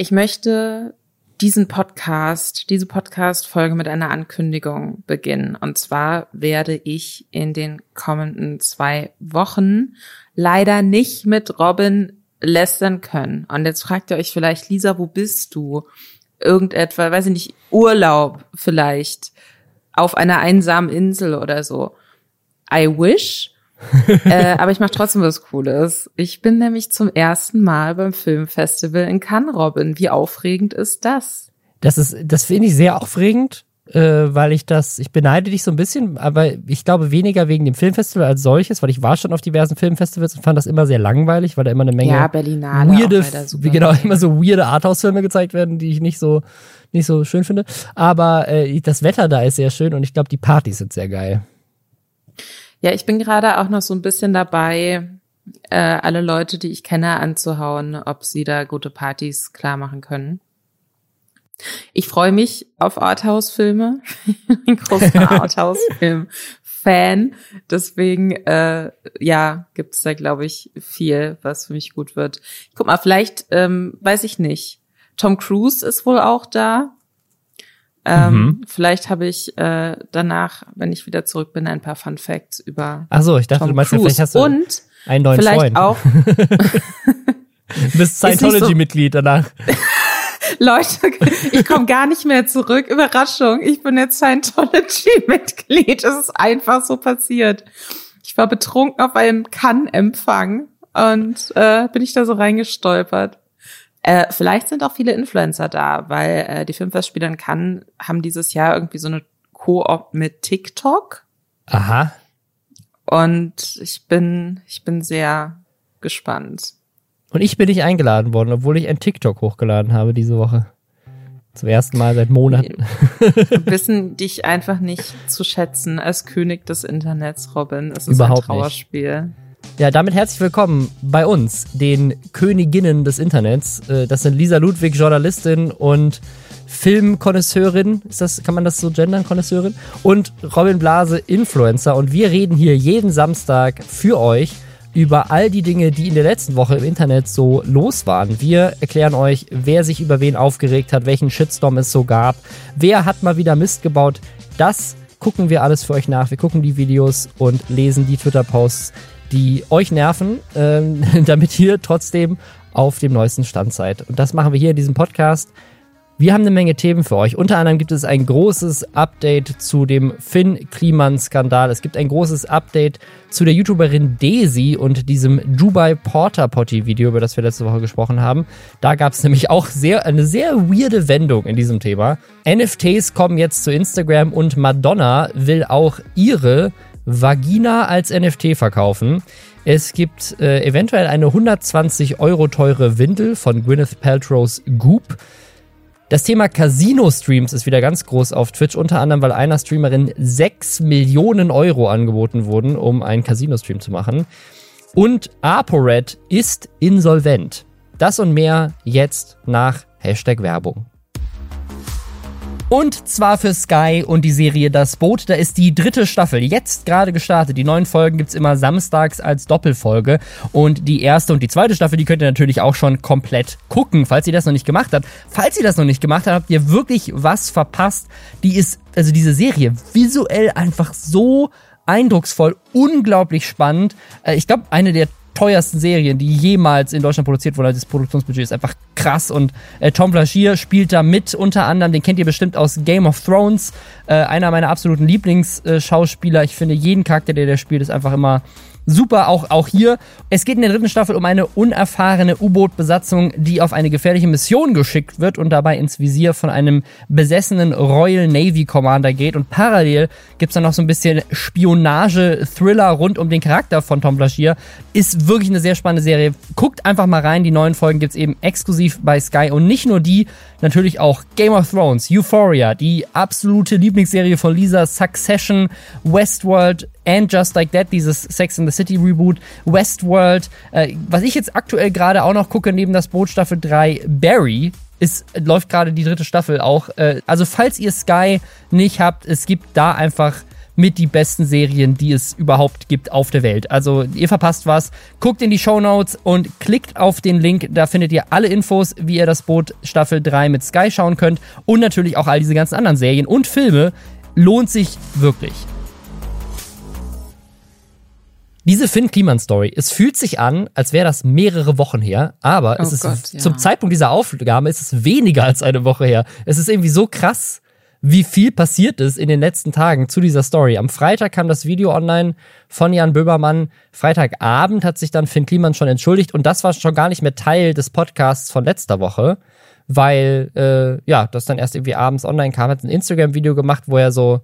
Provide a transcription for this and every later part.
Ich möchte diesen Podcast, diese Podcast-Folge mit einer Ankündigung beginnen. Und zwar werde ich in den kommenden zwei Wochen leider nicht mit Robin lästern können. Und jetzt fragt ihr euch vielleicht, Lisa, wo bist du? Irgendetwa, weiß ich nicht, Urlaub vielleicht auf einer einsamen Insel oder so. I wish. äh, aber ich mache trotzdem was Cooles. Ich bin nämlich zum ersten Mal beim Filmfestival in Cannes, Robin. Wie aufregend ist das? Das ist, das finde ich sehr aufregend, äh, weil ich das, ich beneide dich so ein bisschen, aber ich glaube weniger wegen dem Filmfestival als solches, weil ich war schon auf diversen Filmfestivals und fand das immer sehr langweilig, weil da immer eine Menge ja, Berlinale weirde, wie genau, immer so weirde Arthouse-Filme gezeigt werden, die ich nicht so, nicht so schön finde. Aber äh, das Wetter da ist sehr schön und ich glaube, die Partys sind sehr geil. Ja, ich bin gerade auch noch so ein bisschen dabei, äh, alle Leute, die ich kenne, anzuhauen, ob sie da gute Partys klar machen können. Ich freue mich auf Arthouse-Filme. ein großer Arthouse-Film-Fan. Deswegen, äh, ja, gibt's da, glaube ich, viel, was für mich gut wird. Guck mal, vielleicht, ähm, weiß ich nicht. Tom Cruise ist wohl auch da. Ähm, mhm. Vielleicht habe ich äh, danach, wenn ich wieder zurück bin, ein paar Fun Facts über. Ach so, ich dachte, Tom du meinst, Cruise. vielleicht hast du und einen neuen vielleicht Freund. auch. du bist Scientology-Mitglied danach. Leute, ich komme gar nicht mehr zurück. Überraschung, ich bin jetzt Scientology-Mitglied. Es ist einfach so passiert. Ich war betrunken auf einem Kann-Empfang und äh, bin ich da so reingestolpert. Äh, vielleicht sind auch viele Influencer da, weil äh, die Filmfestspiele in Cannes haben dieses Jahr irgendwie so eine Koop mit TikTok. Aha. Und ich bin, ich bin sehr gespannt. Und ich bin nicht eingeladen worden, obwohl ich ein TikTok hochgeladen habe diese Woche. Zum ersten Mal seit Monaten. Wir wissen dich einfach nicht zu schätzen als König des Internets, Robin. Es ist Überhaupt ein Trauerspiel. Nicht. Ja, damit herzlich willkommen bei uns, den Königinnen des Internets. Äh, das sind Lisa Ludwig, Journalistin und Filmkonnoisseurin. Ist das, kann man das so gendern, Konnoisseurin? Und Robin Blase, Influencer. Und wir reden hier jeden Samstag für euch über all die Dinge, die in der letzten Woche im Internet so los waren. Wir erklären euch, wer sich über wen aufgeregt hat, welchen Shitstorm es so gab, wer hat mal wieder Mist gebaut. Das gucken wir alles für euch nach. Wir gucken die Videos und lesen die Twitter-Posts, die euch nerven, ähm, damit ihr trotzdem auf dem neuesten Stand seid. Und das machen wir hier in diesem Podcast. Wir haben eine Menge Themen für euch. Unter anderem gibt es ein großes Update zu dem Finn Kliman-Skandal. Es gibt ein großes Update zu der YouTuberin Daisy und diesem Dubai Porter Potty Video, über das wir letzte Woche gesprochen haben. Da gab es nämlich auch sehr, eine sehr weirde Wendung in diesem Thema. NFTs kommen jetzt zu Instagram und Madonna will auch ihre Vagina als NFT verkaufen. Es gibt äh, eventuell eine 120 Euro teure Windel von Gwyneth Paltrow's Goop. Das Thema Casino-Streams ist wieder ganz groß auf Twitch, unter anderem, weil einer Streamerin 6 Millionen Euro angeboten wurden, um einen Casino-Stream zu machen. Und ApoRed ist insolvent. Das und mehr jetzt nach Hashtag Werbung. Und zwar für Sky und die Serie Das Boot. Da ist die dritte Staffel jetzt gerade gestartet. Die neuen Folgen gibt's immer samstags als Doppelfolge. Und die erste und die zweite Staffel, die könnt ihr natürlich auch schon komplett gucken, falls ihr das noch nicht gemacht habt. Falls ihr das noch nicht gemacht habt, habt ihr wirklich was verpasst. Die ist, also diese Serie, visuell einfach so eindrucksvoll, unglaublich spannend. Äh, ich glaube, eine der teuersten Serien, die jemals in Deutschland produziert wurden. Also das Produktionsbudget ist einfach krass und äh, Tom Flaschier spielt da mit, unter anderem, den kennt ihr bestimmt aus Game of Thrones, äh, einer meiner absoluten Lieblingsschauspieler. ich finde, jeden Charakter, der der spielt, ist einfach immer super, auch, auch hier. Es geht in der dritten Staffel um eine unerfahrene U-Boot-Besatzung, die auf eine gefährliche Mission geschickt wird und dabei ins Visier von einem besessenen Royal Navy Commander geht. Und parallel gibt's dann noch so ein bisschen Spionage-Thriller rund um den Charakter von Tom Blaschier. Ist wirklich eine sehr spannende Serie. Guckt einfach mal rein. Die neuen Folgen gibt's eben exklusiv bei Sky. Und nicht nur die, natürlich auch Game of Thrones, Euphoria, die absolute Lieblingsserie von Lisa, Succession, Westworld, and Just Like That, dieses Sex in the City Reboot, Westworld, äh, was ich jetzt aktuell gerade auch noch gucke, neben das Boot Staffel 3, Barry, ist, läuft gerade die dritte Staffel auch. Äh, also falls ihr Sky nicht habt, es gibt da einfach mit die besten Serien, die es überhaupt gibt auf der Welt. Also ihr verpasst was, guckt in die Show Notes und klickt auf den Link. Da findet ihr alle Infos, wie ihr das Boot Staffel 3 mit Sky schauen könnt und natürlich auch all diese ganzen anderen Serien und Filme. Lohnt sich wirklich. Diese Finn Kliman Story, es fühlt sich an, als wäre das mehrere Wochen her, aber oh es ist Gott, ja. zum Zeitpunkt dieser Aufgabe ist es weniger als eine Woche her. Es ist irgendwie so krass, wie viel passiert ist in den letzten Tagen zu dieser Story. Am Freitag kam das Video online von Jan Böbermann. Freitagabend hat sich dann Finn Kliman schon entschuldigt und das war schon gar nicht mehr Teil des Podcasts von letzter Woche, weil äh, ja, das dann erst irgendwie abends online kam, hat ein Instagram-Video gemacht, wo er so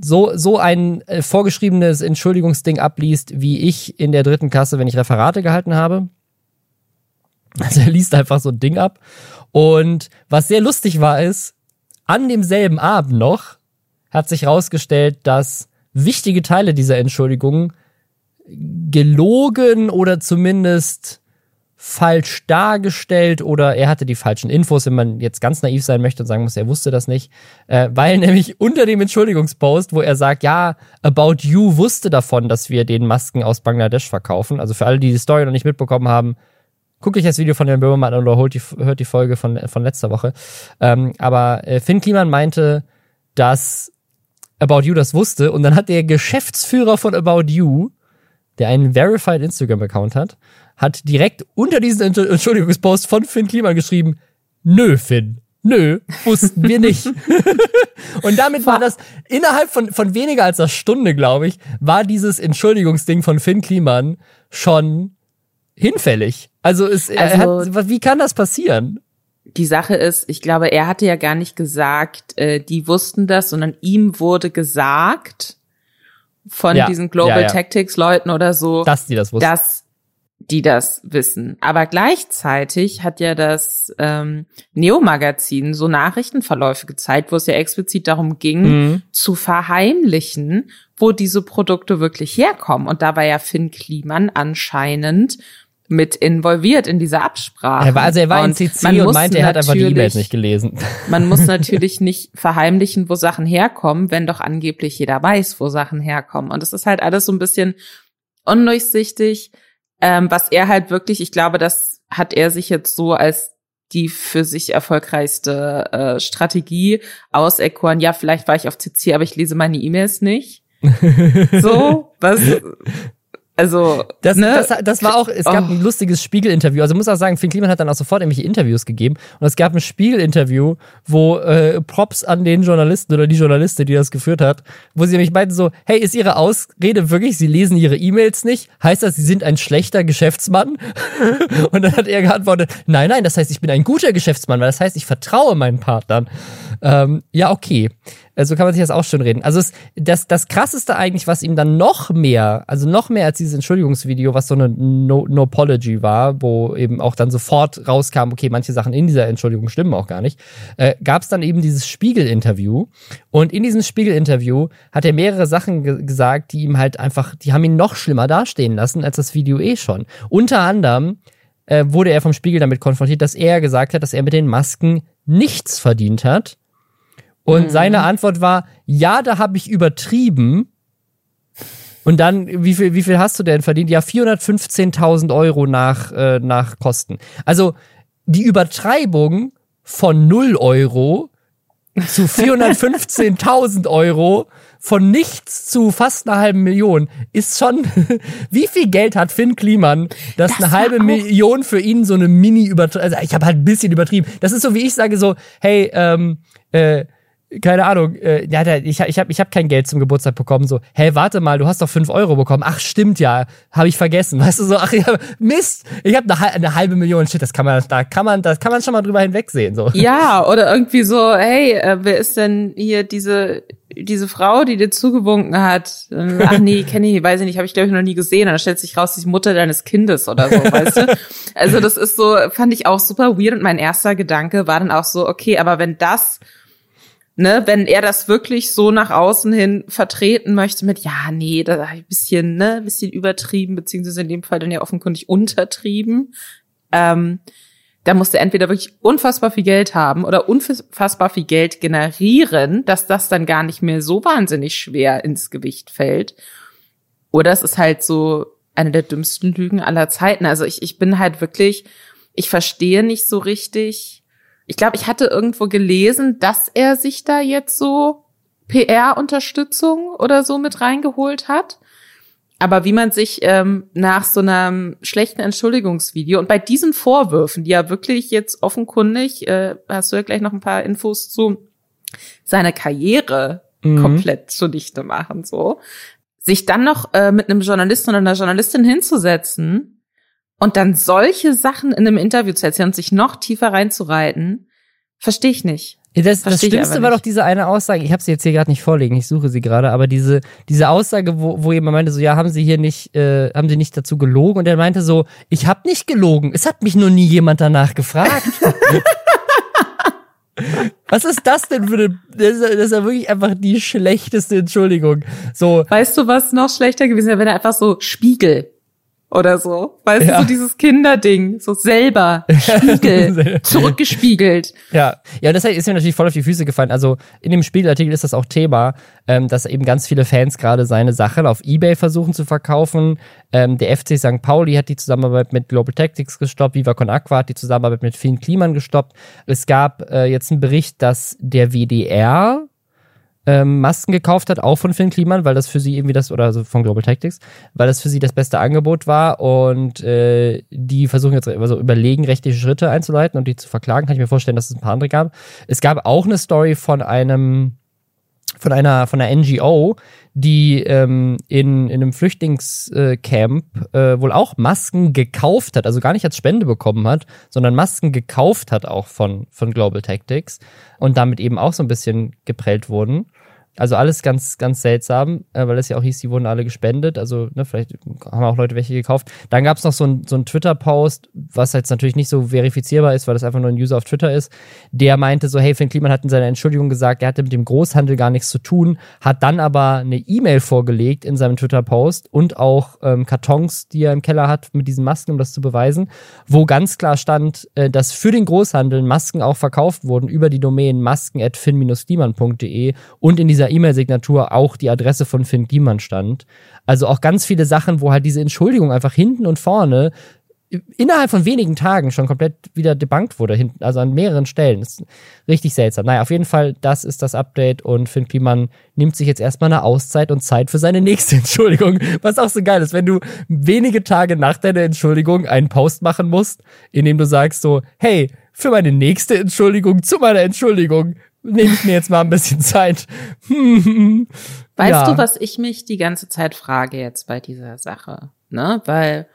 so, so ein äh, vorgeschriebenes Entschuldigungsding abliest, wie ich in der dritten Klasse, wenn ich Referate gehalten habe. Also er liest einfach so ein Ding ab. Und was sehr lustig war, ist, an demselben Abend noch hat sich herausgestellt, dass wichtige Teile dieser Entschuldigung gelogen oder zumindest falsch dargestellt oder er hatte die falschen Infos, wenn man jetzt ganz naiv sein möchte und sagen muss, er wusste das nicht, äh, weil nämlich unter dem Entschuldigungspost, wo er sagt, ja, About You wusste davon, dass wir den Masken aus Bangladesch verkaufen. Also für alle, die die Story noch nicht mitbekommen haben, guckt euch das Video von Herrn Böhmermann an oder die, hört die Folge von, von letzter Woche. Ähm, aber äh, Finn Kliman meinte, dass About You das wusste und dann hat der Geschäftsführer von About You, der einen verified Instagram-Account hat, hat direkt unter diesen Entschuldigungspost von Finn Kliman geschrieben, nö, Finn. Nö, wussten wir nicht. und damit war das innerhalb von, von weniger als einer Stunde, glaube ich, war dieses Entschuldigungsding von Finn Kliman schon hinfällig. Also, es, also hat, wie kann das passieren? Die Sache ist, ich glaube, er hatte ja gar nicht gesagt, äh, die wussten das, sondern ihm wurde gesagt von ja, diesen Global ja, ja. Tactics Leuten oder so, dass die das wussten. Dass die das wissen. Aber gleichzeitig hat ja das ähm, Neo-Magazin so Nachrichtenverläufe gezeigt, wo es ja explizit darum ging, mhm. zu verheimlichen, wo diese Produkte wirklich herkommen. Und da war ja Finn Kliman anscheinend mit involviert in dieser Absprache. Er war, also er war und in CC und meinte, er hat einfach die E-Mails nicht gelesen. Man muss natürlich nicht verheimlichen, wo Sachen herkommen, wenn doch angeblich jeder weiß, wo Sachen herkommen. Und es ist halt alles so ein bisschen undurchsichtig ähm, was er halt wirklich, ich glaube, das hat er sich jetzt so als die für sich erfolgreichste äh, Strategie auserkoren. Ja, vielleicht war ich auf CC, aber ich lese meine E-Mails nicht. so, was also, das, ne? das, das war auch, es gab oh. ein lustiges Spiegelinterview. Also muss auch sagen, Finn Kliman hat dann auch sofort irgendwelche Interviews gegeben. Und es gab ein Spiegelinterview, wo äh, Props an den Journalisten oder die Journalistin, die das geführt hat, wo sie nämlich meinten so, hey, ist ihre Ausrede wirklich, sie lesen ihre E-Mails nicht? Heißt das, sie sind ein schlechter Geschäftsmann? und dann hat er geantwortet, nein, nein, das heißt, ich bin ein guter Geschäftsmann, weil das heißt, ich vertraue meinen Partnern. Ähm, ja, okay. So kann man sich das auch schön reden. Also es, das, das krasseste eigentlich, was ihm dann noch mehr, also noch mehr als dieses Entschuldigungsvideo, was so eine No, no war, wo eben auch dann sofort rauskam, okay, manche Sachen in dieser Entschuldigung stimmen auch gar nicht, äh, gab es dann eben dieses Spiegel-Interview. Und in diesem Spiegel-Interview hat er mehrere Sachen ge gesagt, die ihm halt einfach, die haben ihn noch schlimmer dastehen lassen als das Video eh schon. Unter anderem äh, wurde er vom Spiegel damit konfrontiert, dass er gesagt hat, dass er mit den Masken nichts verdient hat und mhm. seine Antwort war, ja, da habe ich übertrieben. Und dann, wie viel, wie viel hast du denn verdient? Ja, 415.000 Euro nach, äh, nach Kosten. Also die Übertreibung von 0 Euro zu 415.000 Euro von nichts zu fast einer halben Million ist schon, wie viel Geld hat Finn Kliman, dass das eine halbe Million für ihn so eine Mini übertreibung also ich habe halt ein bisschen übertrieben. Das ist so, wie ich sage so, hey, ähm, äh, keine Ahnung, äh, ja, ich, ich habe ich hab kein Geld zum Geburtstag bekommen. So, hä, warte mal, du hast doch fünf Euro bekommen. Ach, stimmt ja, habe ich vergessen. Weißt du so, ach ja, Mist, ich habe eine, eine, halbe Million. Shit, das kann man, da kann man, das kann man schon mal drüber hinwegsehen. So. Ja, oder irgendwie so, hey, äh, wer ist denn hier diese diese Frau, die dir zugewunken hat? Ach nee, kenne ich, weiß ich nicht, habe ich glaube ich noch nie gesehen. Und dann stellt sich raus, die Mutter deines Kindes oder so, weißt du? Also das ist so, fand ich auch super weird. Und mein erster Gedanke war dann auch so, okay, aber wenn das ne, wenn er das wirklich so nach außen hin vertreten möchte mit, ja, nee, da ein bisschen, ne, ein bisschen übertrieben, beziehungsweise in dem Fall dann ja offenkundig untertrieben, ähm, da musst du entweder wirklich unfassbar viel Geld haben oder unfassbar viel Geld generieren, dass das dann gar nicht mehr so wahnsinnig schwer ins Gewicht fällt. Oder es ist halt so eine der dümmsten Lügen aller Zeiten. Also ich, ich bin halt wirklich, ich verstehe nicht so richtig. Ich glaube, ich hatte irgendwo gelesen, dass er sich da jetzt so PR-Unterstützung oder so mit reingeholt hat. Aber wie man sich ähm, nach so einem schlechten Entschuldigungsvideo und bei diesen Vorwürfen, die ja wirklich jetzt offenkundig, äh, hast du ja gleich noch ein paar Infos zu, seine Karriere mhm. komplett zunichte machen, so, sich dann noch äh, mit einem Journalisten oder einer Journalistin hinzusetzen und dann solche Sachen in einem Interview zu erzählen und sich noch tiefer reinzureiten, verstehe ich nicht. Das, das Schlimmste war doch diese eine Aussage, ich habe sie jetzt hier gerade nicht vorlegen, ich suche sie gerade, aber diese, diese Aussage, wo, wo jemand meinte so, ja, haben sie hier nicht, äh, haben sie nicht dazu gelogen? Und er meinte so, ich habe nicht gelogen, es hat mich nur nie jemand danach gefragt. Was ist das denn für eine, das ist, das ist ja wirklich einfach die schlechteste Entschuldigung. So. Weißt du, was noch schlechter gewesen wäre, wenn er einfach so Spiegel oder so. Weißt ja. du, so dieses Kinderding, so selber, Spiegel, zurückgespiegelt. Ja, ja, das ist mir natürlich voll auf die Füße gefallen. Also in dem Spiegelartikel ist das auch Thema, ähm, dass eben ganz viele Fans gerade seine Sachen auf Ebay versuchen zu verkaufen. Ähm, der FC St. Pauli hat die Zusammenarbeit mit Global Tactics gestoppt, Viva Con Aqua hat die Zusammenarbeit mit Finn Kliman gestoppt. Es gab äh, jetzt einen Bericht, dass der WDR ähm, Masken gekauft hat, auch von Finn Kliman, weil das für sie irgendwie das, oder also von Global Tactics, weil das für sie das beste Angebot war und äh, die versuchen jetzt also überlegen, rechtliche Schritte einzuleiten und die zu verklagen. Kann ich mir vorstellen, dass es ein paar andere gab. Es gab auch eine Story von einem von einer von einer NGO, die ähm, in, in einem Flüchtlingscamp äh, wohl auch Masken gekauft hat, also gar nicht als Spende bekommen hat, sondern Masken gekauft hat auch von, von Global Tactics und damit eben auch so ein bisschen geprellt wurden. Also alles ganz, ganz seltsam, äh, weil es ja auch hieß, die wurden alle gespendet. Also, ne, vielleicht haben auch Leute welche gekauft. Dann gab es noch so ein, so Twitter-Post, was jetzt natürlich nicht so verifizierbar ist, weil das einfach nur ein User auf Twitter ist. Der meinte so, hey, Finn Kliman hat in seiner Entschuldigung gesagt, er hatte mit dem Großhandel gar nichts zu tun, hat dann aber eine E-Mail vorgelegt in seinem Twitter-Post und auch ähm, Kartons, die er im Keller hat, mit diesen Masken, um das zu beweisen, wo ganz klar stand, äh, dass für den Großhandel Masken auch verkauft wurden über die Domain masken.finn-kliman.de und in dieser dieser E-Mail-Signatur auch die Adresse von Finn Giemann stand. Also auch ganz viele Sachen, wo halt diese Entschuldigung einfach hinten und vorne innerhalb von wenigen Tagen schon komplett wieder debunked wurde, hinten, also an mehreren Stellen. Das ist richtig seltsam. Naja, auf jeden Fall, das ist das Update und Finn Kliman nimmt sich jetzt erstmal eine Auszeit und Zeit für seine nächste Entschuldigung. Was auch so geil ist, wenn du wenige Tage nach deiner Entschuldigung einen Post machen musst, in dem du sagst so, hey, für meine nächste Entschuldigung zu meiner Entschuldigung nehme ich mir jetzt mal ein bisschen Zeit. weißt ja. du, was ich mich die ganze Zeit frage jetzt bei dieser Sache? Ne? Weil,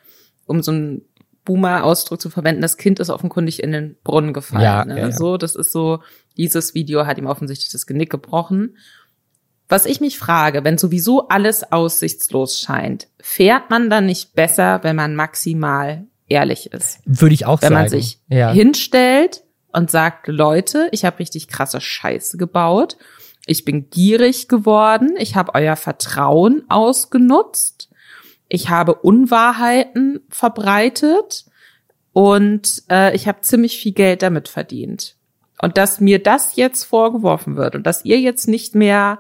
um so einen Boomer-Ausdruck zu verwenden, das Kind ist offenkundig in den Brunnen gefallen. Ja, ne? ja. So, das ist so, dieses Video hat ihm offensichtlich das Genick gebrochen. Was ich mich frage, wenn sowieso alles aussichtslos scheint, fährt man dann nicht besser, wenn man maximal ehrlich ist? Würde ich auch wenn sagen. Wenn man sich ja. hinstellt und sagt, Leute, ich habe richtig krasse Scheiße gebaut. Ich bin gierig geworden. Ich habe euer Vertrauen ausgenutzt. Ich habe Unwahrheiten verbreitet und äh, ich habe ziemlich viel Geld damit verdient. Und dass mir das jetzt vorgeworfen wird und dass ihr jetzt nicht mehr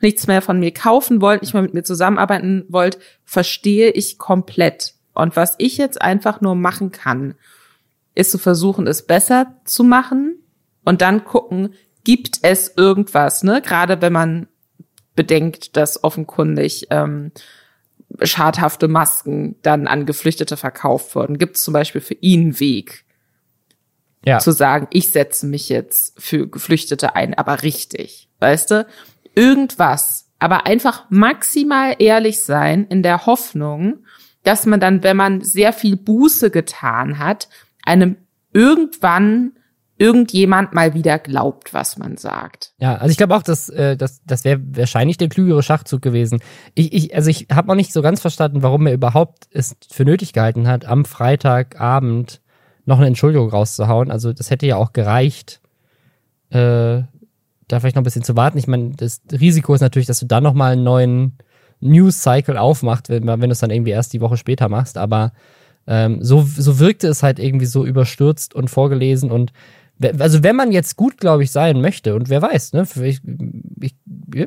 nichts mehr von mir kaufen wollt, nicht mehr mit mir zusammenarbeiten wollt, verstehe ich komplett. Und was ich jetzt einfach nur machen kann, ist zu versuchen, es besser zu machen und dann gucken, gibt es irgendwas, ne? Gerade wenn man bedenkt, dass offenkundig ähm, schadhafte Masken dann an Geflüchtete verkauft wurden. Gibt es zum Beispiel für ihn einen Weg, ja. zu sagen, ich setze mich jetzt für Geflüchtete ein, aber richtig, weißt du? Irgendwas, aber einfach maximal ehrlich sein in der Hoffnung, dass man dann, wenn man sehr viel Buße getan hat, einem irgendwann irgendjemand mal wieder glaubt, was man sagt. Ja, also ich glaube auch, dass äh, das, das wäre wahrscheinlich der klügere Schachzug gewesen. Ich, ich, also ich habe noch nicht so ganz verstanden, warum er überhaupt es für nötig gehalten hat, am Freitagabend noch eine Entschuldigung rauszuhauen. Also das hätte ja auch gereicht, äh, da vielleicht noch ein bisschen zu warten. Ich meine, das Risiko ist natürlich, dass du dann noch mal einen neuen News-Cycle aufmachst, wenn, wenn du es dann irgendwie erst die Woche später machst. Aber Ähm, so, so wirkte es halt irgendwie so überstürzt und vorgelesen und also wenn man jetzt gut, glaube ich, sein möchte und wer weiß, ne, vielleicht, ich,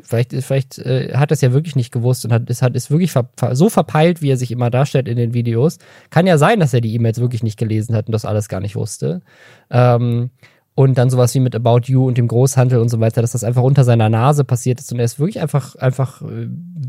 vielleicht, vielleicht äh, hat es ja wirklich nicht gewusst und hat es hat es wirklich ver, so verpeilt, wie er sich immer darstellt in den Videos. Kann ja sein, dass er die E-Mails wirklich nicht gelesen hat und das alles gar nicht wusste. Ähm, und dann sowas wie mit About You und dem Großhandel und so weiter, dass das einfach unter seiner Nase passiert ist und er es wirklich einfach einfach äh,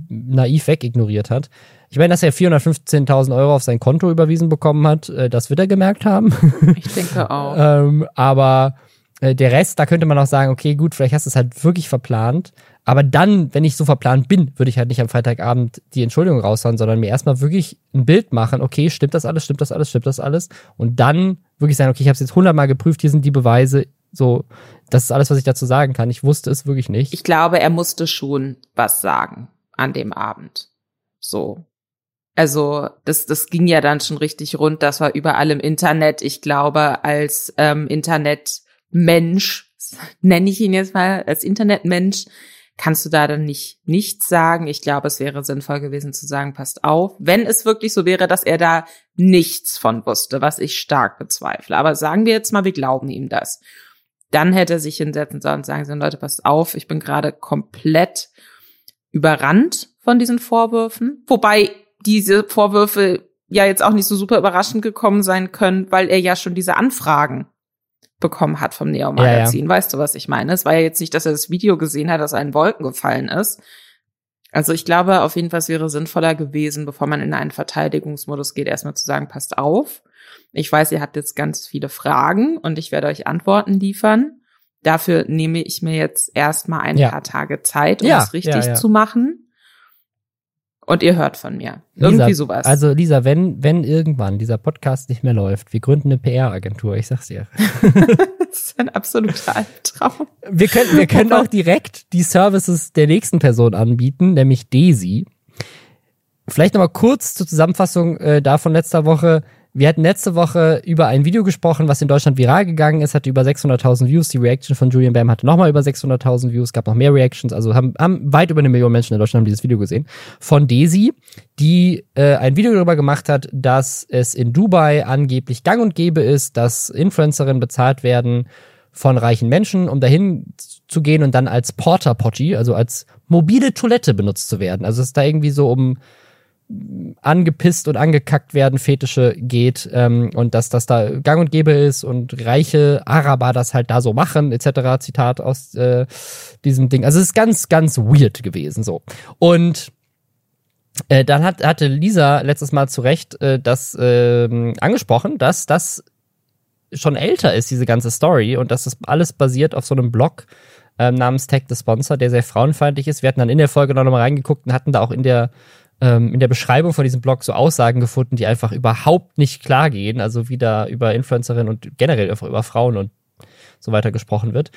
naiv wegignoriert hat. Ich meine, dass er 415.000 Euro auf sein Konto überwiesen bekommen hat, äh, das wird er gemerkt haben. Ich denke auch. ähm, aber äh, der Rest, da könnte man auch sagen, okay, gut, vielleicht hast du es halt wirklich verplant. Aber dann, wenn ich so verplant bin, würde ich halt nicht am Freitagabend die Entschuldigung raushauen, sondern mir erstmal wirklich ein Bild machen, okay, stimmt das alles, stimmt das alles, stimmt das alles? Und dann wirklich sagen, okay, ich habe es jetzt hundertmal geprüft, hier sind die Beweise, so, das ist alles, was ich dazu sagen kann. Ich wusste es wirklich nicht. Ich glaube, er musste schon was sagen an dem Abend. So. Also das, das ging ja dann schon richtig rund. Das war überall im Internet. Ich glaube, als ähm, Internetmensch, nenne ich ihn jetzt mal, als Internetmensch, kannst du da dann nicht nichts sagen. Ich glaube, es wäre sinnvoll gewesen zu sagen, passt auf, wenn es wirklich so wäre, dass er da nichts von wusste, was ich stark bezweifle. Aber sagen wir jetzt mal, wir glauben ihm das. Dann hätte er sich hinsetzen sollen und sagen sollen, Leute, passt auf, ich bin gerade komplett überrannt von diesen Vorwürfen. Wobei diese Vorwürfe ja jetzt auch nicht so super überraschend gekommen sein können, weil er ja schon diese Anfragen bekommen hat vom Neo-Magazin. Ja, ja. Weißt du, was ich meine? Es war ja jetzt nicht, dass er das Video gesehen hat, dass er in Wolken gefallen ist. Also ich glaube, auf jeden Fall es wäre sinnvoller gewesen, bevor man in einen Verteidigungsmodus geht, erstmal zu sagen, passt auf. Ich weiß, ihr habt jetzt ganz viele Fragen und ich werde euch Antworten liefern. Dafür nehme ich mir jetzt erstmal ein ja. paar Tage Zeit, um es richtig zu machen und ihr hört von mir. Irgendwie Lisa, sowas. Also Lisa, wenn, wenn irgendwann dieser Podcast nicht mehr läuft, wir gründen eine PR-Agentur, ich sag's dir. das ist ein absoluter Albtraum. Wir können, wir können auch direkt die Services der nächsten Person anbieten, nämlich Daisy. Vielleicht nochmal kurz zur Zusammenfassung äh, davon letzter Woche. Wir hatten letzte Woche über ein Video gesprochen, was in Deutschland viral gegangen ist, hatte über 600.000 Views. Die Reaction von Julian Bam hatte nochmal über 600.000 Views, gab noch mehr Reactions, also haben, haben weit über eine Million Menschen in Deutschland haben dieses Video gesehen. Von Daisy, die äh, ein Video darüber gemacht hat, dass es in Dubai angeblich gang und gäbe ist, dass Influencerinnen bezahlt werden von reichen Menschen, um dahin zu gehen und dann als Porter Potty, also als mobile Toilette benutzt zu werden. Also es ist da irgendwie so um angepisst und angekackt werden Fetische geht ähm, und dass das da gang und gäbe ist und reiche Araber das halt da so machen etc. Zitat aus äh, diesem Ding. Also es ist ganz, ganz weird gewesen so. Und äh, dann hat, hatte Lisa letztes Mal zu Recht äh, das äh, angesprochen, dass das schon älter ist, diese ganze Story und dass das alles basiert auf so einem Blog äh, namens Tag the Sponsor, der sehr frauenfeindlich ist. Wir hatten dann in der Folge noch mal reingeguckt und hatten da auch in der ähm, in der Beschreibung von diesem Blog so Aussagen gefunden, die einfach überhaupt nicht klar gehen. Also wie da über Influencerinnen und generell einfach über Frauen und so weiter gesprochen wird.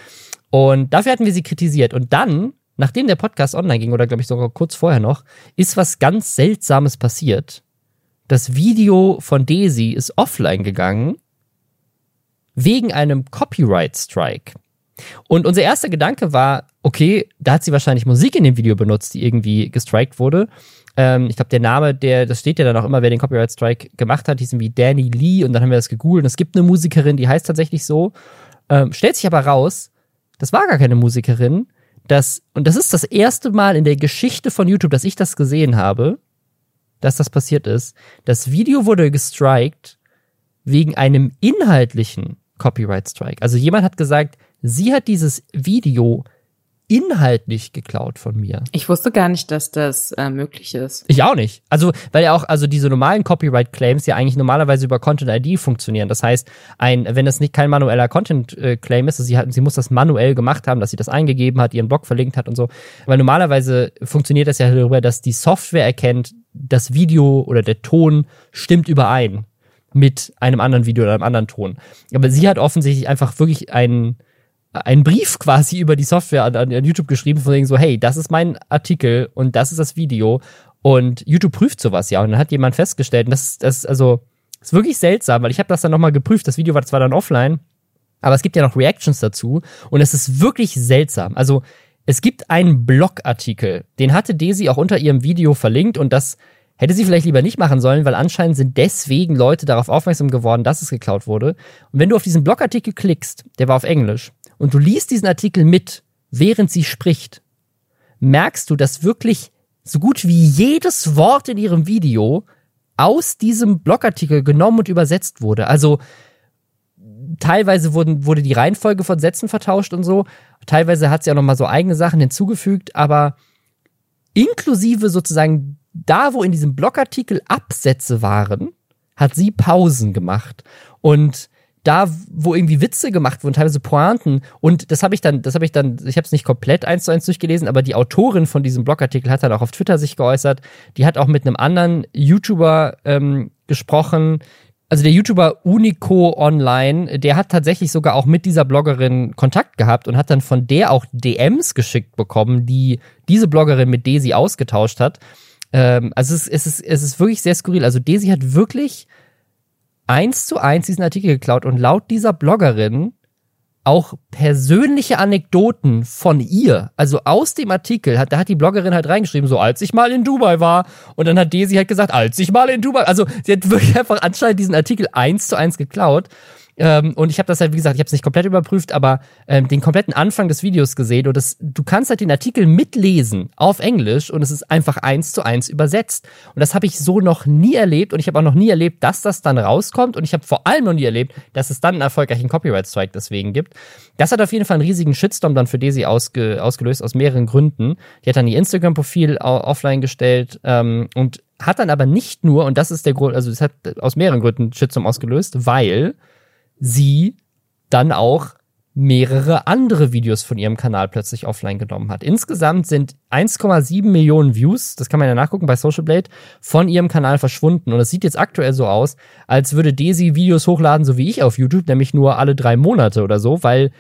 Und dafür hatten wir sie kritisiert. Und dann, nachdem der Podcast online ging, oder glaube ich sogar kurz vorher noch, ist was ganz Seltsames passiert. Das Video von Daisy ist offline gegangen wegen einem Copyright Strike. Und unser erster Gedanke war, okay, da hat sie wahrscheinlich Musik in dem Video benutzt, die irgendwie gestrikt wurde. Ähm, ich glaube, der Name, der, das steht ja dann auch immer, wer den Copyright Strike gemacht hat, die sind wie Danny Lee und dann haben wir das gegoogelt. Es gibt eine Musikerin, die heißt tatsächlich so. Ähm, stellt sich aber raus, das war gar keine Musikerin. Das, und das ist das erste Mal in der Geschichte von YouTube, dass ich das gesehen habe, dass das passiert ist. Das Video wurde gestrikt wegen einem inhaltlichen Copyright Strike. Also jemand hat gesagt, sie hat dieses Video inhaltlich geklaut von mir. Ich wusste gar nicht, dass das äh, möglich ist. Ich auch nicht. Also, weil ja auch, also diese normalen Copyright-Claims ja eigentlich normalerweise über Content-ID funktionieren. Das heißt, ein, wenn das nicht kein manueller Content-Claim ist, also sie, hat, sie muss das manuell gemacht haben, dass sie das eingegeben hat, ihren Blog verlinkt hat und so. Weil normalerweise funktioniert das ja darüber, dass die Software erkennt, das Video oder der Ton stimmt überein mit einem anderen Video oder einem anderen Ton. Aber sie hat offensichtlich einfach wirklich einen einen Brief quasi über die Software an, an YouTube geschrieben, von wegen so, hey, das ist mein Artikel und das ist das Video. Und YouTube prüft sowas ja. Und dann hat jemand festgestellt, und das das ist also, ist wirklich seltsam, weil ich habe das dann nochmal geprüft. Das Video war zwar dann offline, aber es gibt ja noch Reactions dazu. Und es ist wirklich seltsam. Also, es gibt einen Blogartikel, den hatte Daisy auch unter ihrem Video verlinkt und das Hätte sie vielleicht lieber nicht machen sollen, weil anscheinend sind deswegen Leute darauf aufmerksam geworden, dass es geklaut wurde. Und wenn du auf diesen Blogartikel klickst, der war auf Englisch, und du liest diesen Artikel mit, während sie spricht, merkst du, dass wirklich so gut wie jedes Wort in ihrem Video aus diesem Blogartikel genommen und übersetzt wurde. Also teilweise wurden, wurde die Reihenfolge von Sätzen vertauscht und so. Teilweise hat sie auch noch mal so eigene Sachen hinzugefügt, aber inklusive sozusagen da, wo in diesem Blogartikel Absätze waren, hat sie Pausen gemacht. Und da, wo irgendwie Witze gemacht wurden, teilweise Pointen. Und das habe ich dann, das habe ich dann, ich habe es nicht komplett eins zu eins durchgelesen, aber die Autorin von diesem Blogartikel hat dann auch auf Twitter sich geäußert. Die hat auch mit einem anderen YouTuber ähm, gesprochen. Also der YouTuber Unico Online, der hat tatsächlich sogar auch mit dieser Bloggerin Kontakt gehabt und hat dann von der auch DMs geschickt bekommen, die diese Bloggerin mit Daisy ausgetauscht hat. Ähm, also es, es, ist, es ist wirklich sehr skurril. Also Daisy hat wirklich eins zu eins diesen Artikel geklaut und laut dieser Bloggerin auch persönliche Anekdoten von ihr, also aus dem Artikel, hat, da hat die Bloggerin halt reingeschrieben, so als ich mal in Dubai war. Und dann hat Daisy halt gesagt, als ich mal in Dubai, also sie hat wirklich einfach anscheinend diesen Artikel eins zu eins geklaut. Ähm, und ich habe das halt, wie gesagt, ich habe es nicht komplett überprüft, aber ähm, den kompletten Anfang des Videos gesehen und das, du kannst halt den Artikel mitlesen auf Englisch und es ist einfach eins zu eins übersetzt. Und das habe ich so noch nie erlebt und ich habe auch noch nie erlebt, dass das dann rauskommt und ich habe vor allem noch nie erlebt, dass es dann einen erfolgreichen Copyright-Strike deswegen gibt. Das hat auf jeden Fall einen riesigen Shitstorm dann für Daisy ausge ausgelöst aus mehreren Gründen. Die hat dann ihr Instagram-Profil offline gestellt ähm, und hat dann aber nicht nur, und das ist der Grund, also es hat aus mehreren Gründen Shitstorm ausgelöst, weil sie dann auch mehrere andere Videos von ihrem Kanal plötzlich offline genommen hat. Insgesamt sind 1,7 Millionen Views, das kann man ja nachgucken bei Social Blade, von ihrem Kanal verschwunden. Und es sieht jetzt aktuell so aus, als würde Daisy Videos hochladen, so wie ich auf YouTube, nämlich nur alle drei Monate oder so, weil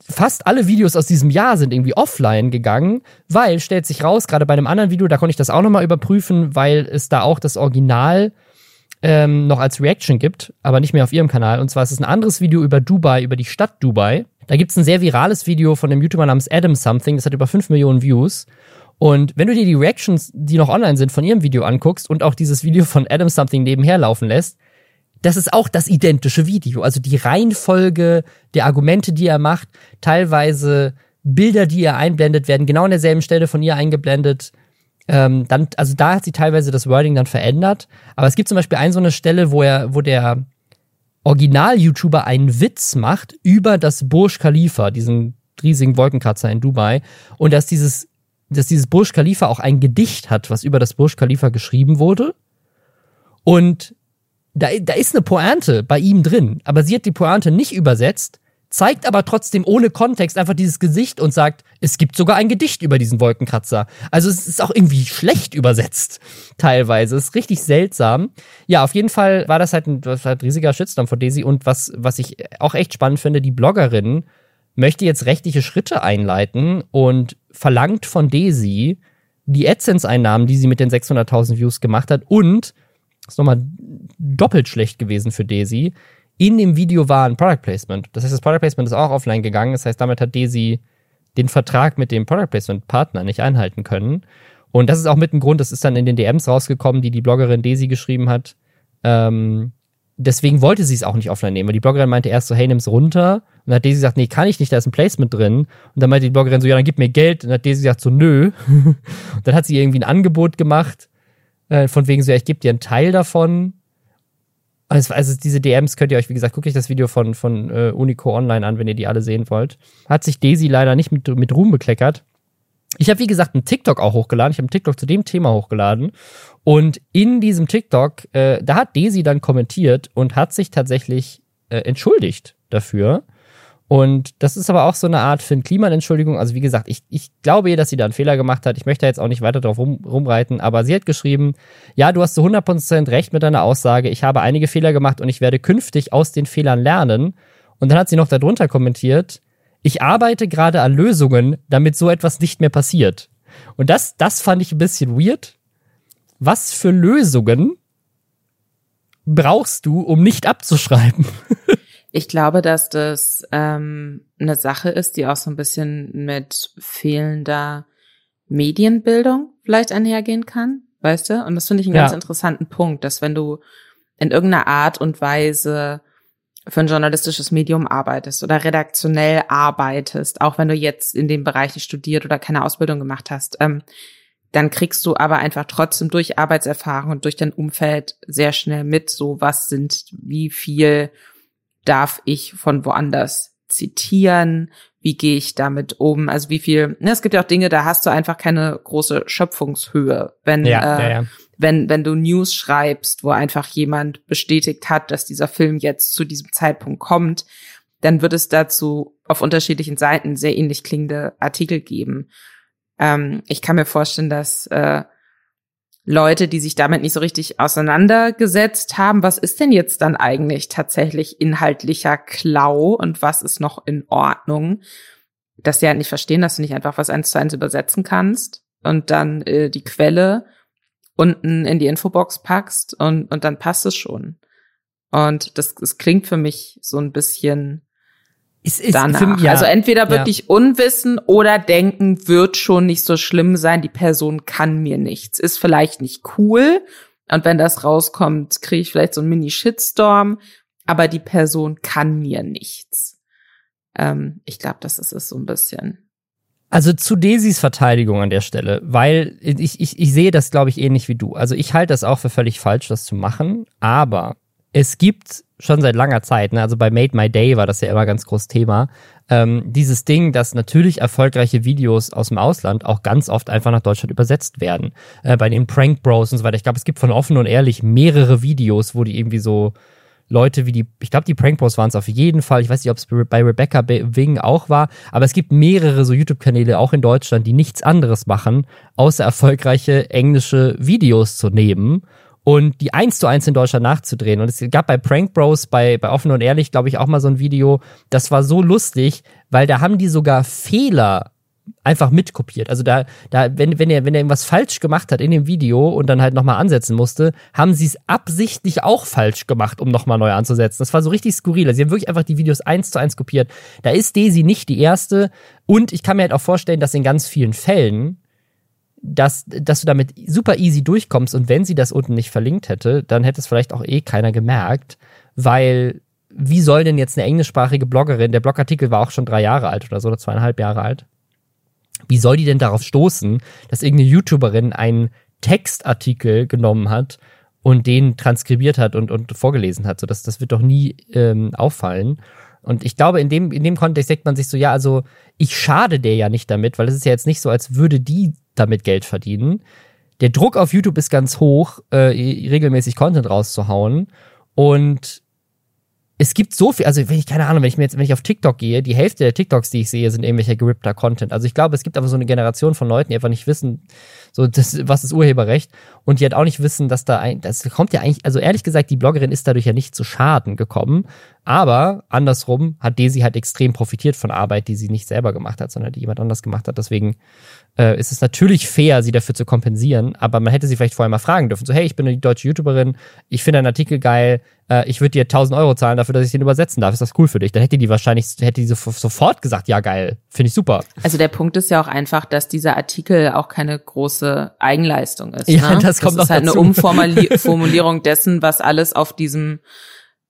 fast alle Videos aus diesem Jahr sind irgendwie offline gegangen, weil stellt sich raus, gerade bei einem anderen Video, da konnte ich das auch nochmal überprüfen, weil es da auch das Original ähm, noch als Reaction gibt, aber nicht mehr auf ihrem Kanal. Und zwar ist es ein anderes Video über Dubai, über die Stadt Dubai. Da gibt es ein sehr virales Video von einem YouTuber namens Adam Something, das hat über 5 Millionen Views. Und wenn du dir die Reactions, die noch online sind, von ihrem Video anguckst und auch dieses Video von Adam Something nebenher laufen lässt, das ist auch das identische Video. Also die Reihenfolge der Argumente, die er macht, teilweise Bilder, die er einblendet, werden genau an derselben Stelle von ihr eingeblendet. Ähm, dann, also da hat sie teilweise das Wording dann verändert. Aber es gibt zum Beispiel eine so eine Stelle, wo er, wo der Original-YouTuber einen Witz macht über das Burj Khalifa, diesen riesigen Wolkenkratzer in Dubai. Und dass dieses, dass dieses Burj Khalifa auch ein Gedicht hat, was über das Burj Khalifa geschrieben wurde. Und da, da ist eine Pointe bei ihm drin, aber sie hat die Pointe nicht übersetzt, zeigt aber trotzdem ohne Kontext einfach dieses Gesicht und sagt, es gibt sogar ein Gedicht über diesen Wolkenkratzer. Also es ist auch irgendwie schlecht übersetzt, teilweise. Es ist richtig seltsam. Ja, auf jeden Fall war das halt ein, das halt riesiger Shitstorm von Daisy und was, was ich auch echt spannend finde, die Bloggerin möchte jetzt rechtliche Schritte einleiten und verlangt von Daisy die AdSense-Einnahmen, die sie mit den 600.000 Views gemacht hat und, ist nochmal doppelt schlecht gewesen für Daisy, in dem Video war ein Product Placement. Das heißt, das Product Placement ist auch offline gegangen. Das heißt, damit hat Daisy den Vertrag mit dem Product Placement Partner nicht einhalten können. Und das ist auch mit ein Grund, das ist dann in den DMs rausgekommen, die die Bloggerin Daisy geschrieben hat. Ähm, deswegen wollte sie es auch nicht offline nehmen, weil die Bloggerin meinte erst so, hey, nimm's runter. Und dann hat Daisy gesagt, nee, kann ich nicht, da ist ein Placement drin. Und dann meinte die Bloggerin so, ja, dann gib mir Geld. Und dann hat Daisy gesagt so, nö. und dann hat sie irgendwie ein Angebot gemacht, äh, von wegen so, ja, ich gebe dir einen Teil davon. Also, also, diese DMs könnt ihr euch, wie gesagt, guckt euch das Video von, von äh, Unico online an, wenn ihr die alle sehen wollt. Hat sich Daisy leider nicht mit, mit Ruhm bekleckert. Ich habe, wie gesagt, einen TikTok auch hochgeladen. Ich habe einen TikTok zu dem Thema hochgeladen. Und in diesem TikTok, äh, da hat Daisy dann kommentiert und hat sich tatsächlich äh, entschuldigt dafür. Und das ist aber auch so eine Art Finn Kliman-Entschuldigung. Also wie gesagt, ich, ich glaube ihr, dass sie da einen Fehler gemacht hat. Ich möchte jetzt auch nicht weiter drauf rum, rumreiten, aber sie hat geschrieben, ja, du hast zu 100% recht mit deiner Aussage. Ich habe einige Fehler gemacht und ich werde künftig aus den Fehlern lernen. Und dann hat sie noch darunter kommentiert, ich arbeite gerade an Lösungen, damit so etwas nicht mehr passiert. Und das, das fand ich ein bisschen weird. Was für Lösungen brauchst du, um nicht abzuschreiben? Ich glaube, dass das ähm, eine Sache ist, die auch so ein bisschen mit fehlender Medienbildung vielleicht einhergehen kann. weißt du? Und das finde ich einen Ja. ganz interessanten Punkt, dass wenn du in irgendeiner Art und Weise für ein journalistisches Medium arbeitest oder redaktionell arbeitest, auch wenn du jetzt in dem Bereich nicht studiert oder keine Ausbildung gemacht hast, ähm, dann kriegst du aber einfach trotzdem durch Arbeitserfahrung und durch dein Umfeld sehr schnell mit, so was sind, wie viel darf ich von woanders zitieren, wie gehe ich damit um, also wie viel, ne, es gibt ja auch Dinge, da hast du einfach keine große Schöpfungshöhe, wenn Ja, äh, ja, ja. wenn, wenn du News schreibst, wo einfach jemand bestätigt hat, dass dieser Film jetzt zu diesem Zeitpunkt kommt, dann wird es dazu auf unterschiedlichen Seiten sehr ähnlich klingende Artikel geben. Ähm, ich kann mir vorstellen, dass äh, Leute, die sich damit nicht so richtig auseinandergesetzt haben, was ist denn jetzt dann eigentlich tatsächlich inhaltlicher Klau und was ist noch in Ordnung, dass sie halt nicht verstehen, dass du nicht einfach was eins zu eins übersetzen kannst und dann äh, die Quelle unten in die Infobox packst und, und dann passt es schon. Und das, das klingt für mich so ein bisschen Es ist danach. für- ja, also entweder ja. wirklich Unwissen oder denken, wird schon nicht so schlimm sein, die Person kann mir nichts. Ist vielleicht nicht cool. Und wenn das rauskommt, kriege ich vielleicht so einen Mini-Shitstorm, aber die Person kann mir nichts. Ähm, ich glaube, das ist es so ein bisschen. Also zu Desis Verteidigung an der Stelle, weil ich, ich, ich sehe das, glaube ich, ähnlich wie du. Also ich halte das auch für völlig falsch, das zu machen, aber es gibt schon seit langer Zeit, ne, also bei Made My Day war das ja immer ganz groß Thema, ähm, dieses Ding, dass natürlich erfolgreiche Videos aus dem Ausland auch ganz oft einfach nach Deutschland übersetzt werden. Äh, bei den Prank Bros und so weiter. Ich glaube, es gibt von offen und ehrlich mehrere Videos, wo die irgendwie so Leute wie die, ich glaube, die Prank Bros waren es auf jeden Fall. Ich weiß nicht, ob es bei Rebecca Wing auch war, aber es gibt mehrere so YouTube-Kanäle auch in Deutschland, die nichts anderes machen, außer erfolgreiche englische Videos zu nehmen und die eins zu eins in Deutschland nachzudrehen. Und es gab bei Prank Bros, bei, bei Offen und Ehrlich, glaube ich, auch mal so ein Video, das war so lustig, weil da haben die sogar Fehler einfach mitkopiert. Also da, da, wenn, wenn er, wenn er irgendwas falsch gemacht hat in dem Video und dann halt nochmal ansetzen musste, haben sie es absichtlich auch falsch gemacht, um nochmal neu anzusetzen. Das war so richtig skurril. Also sie haben wirklich einfach die Videos eins zu eins kopiert. Da ist Daisy nicht die erste. Und ich kann mir halt auch vorstellen, dass in ganz vielen Fällen, dass, dass du damit super easy durchkommst und wenn sie das unten nicht verlinkt hätte, dann hätte es vielleicht auch eh keiner gemerkt, weil wie soll denn jetzt eine englischsprachige Bloggerin, der Blogartikel war auch schon drei Jahre alt oder so, oder zweieinhalb Jahre alt, wie soll die denn darauf stoßen, dass irgendeine YouTuberin einen Textartikel genommen hat und den transkribiert hat und, und vorgelesen hat? So, das, das wird doch nie ähm, auffallen. Und ich glaube, in dem, in dem Kontext denkt man sich so, ja, also ich schade der ja nicht damit, weil es ist ja jetzt nicht so, als würde die damit Geld verdienen. Der Druck auf YouTube ist ganz hoch, äh, regelmäßig Content rauszuhauen. Und es gibt so viel, also wenn ich, keine Ahnung, wenn ich mir jetzt, wenn ich auf TikTok gehe, die Hälfte der TikToks, die ich sehe, sind irgendwelcher gerippter Content. Also ich glaube, es gibt aber so eine Generation von Leuten, die einfach nicht wissen, so das, was ist Urheberrecht und die halt auch nicht wissen, dass da ein, das kommt ja eigentlich, also ehrlich gesagt, die Bloggerin ist dadurch ja nicht zu Schaden gekommen, aber andersrum hat Desi halt extrem profitiert von Arbeit, die sie nicht selber gemacht hat, sondern die jemand anders gemacht hat. Deswegen äh, ist es natürlich fair, sie dafür zu kompensieren, aber man hätte sie vielleicht vorher mal fragen dürfen. So, hey, ich bin eine deutsche YouTuberin, ich finde einen Artikel geil, äh, ich würde dir 1000 Euro zahlen dafür, dass ich den übersetzen darf. Ist das cool für dich? Dann hätte die wahrscheinlich, hätte die so, sofort gesagt, ja geil, finde ich super. Also der Punkt ist ja auch einfach, dass dieser Artikel auch keine große Eigenleistung ist. Ja, ne? das kommt das ist halt dazu. eine Umformulierung dessen, was alles auf diesem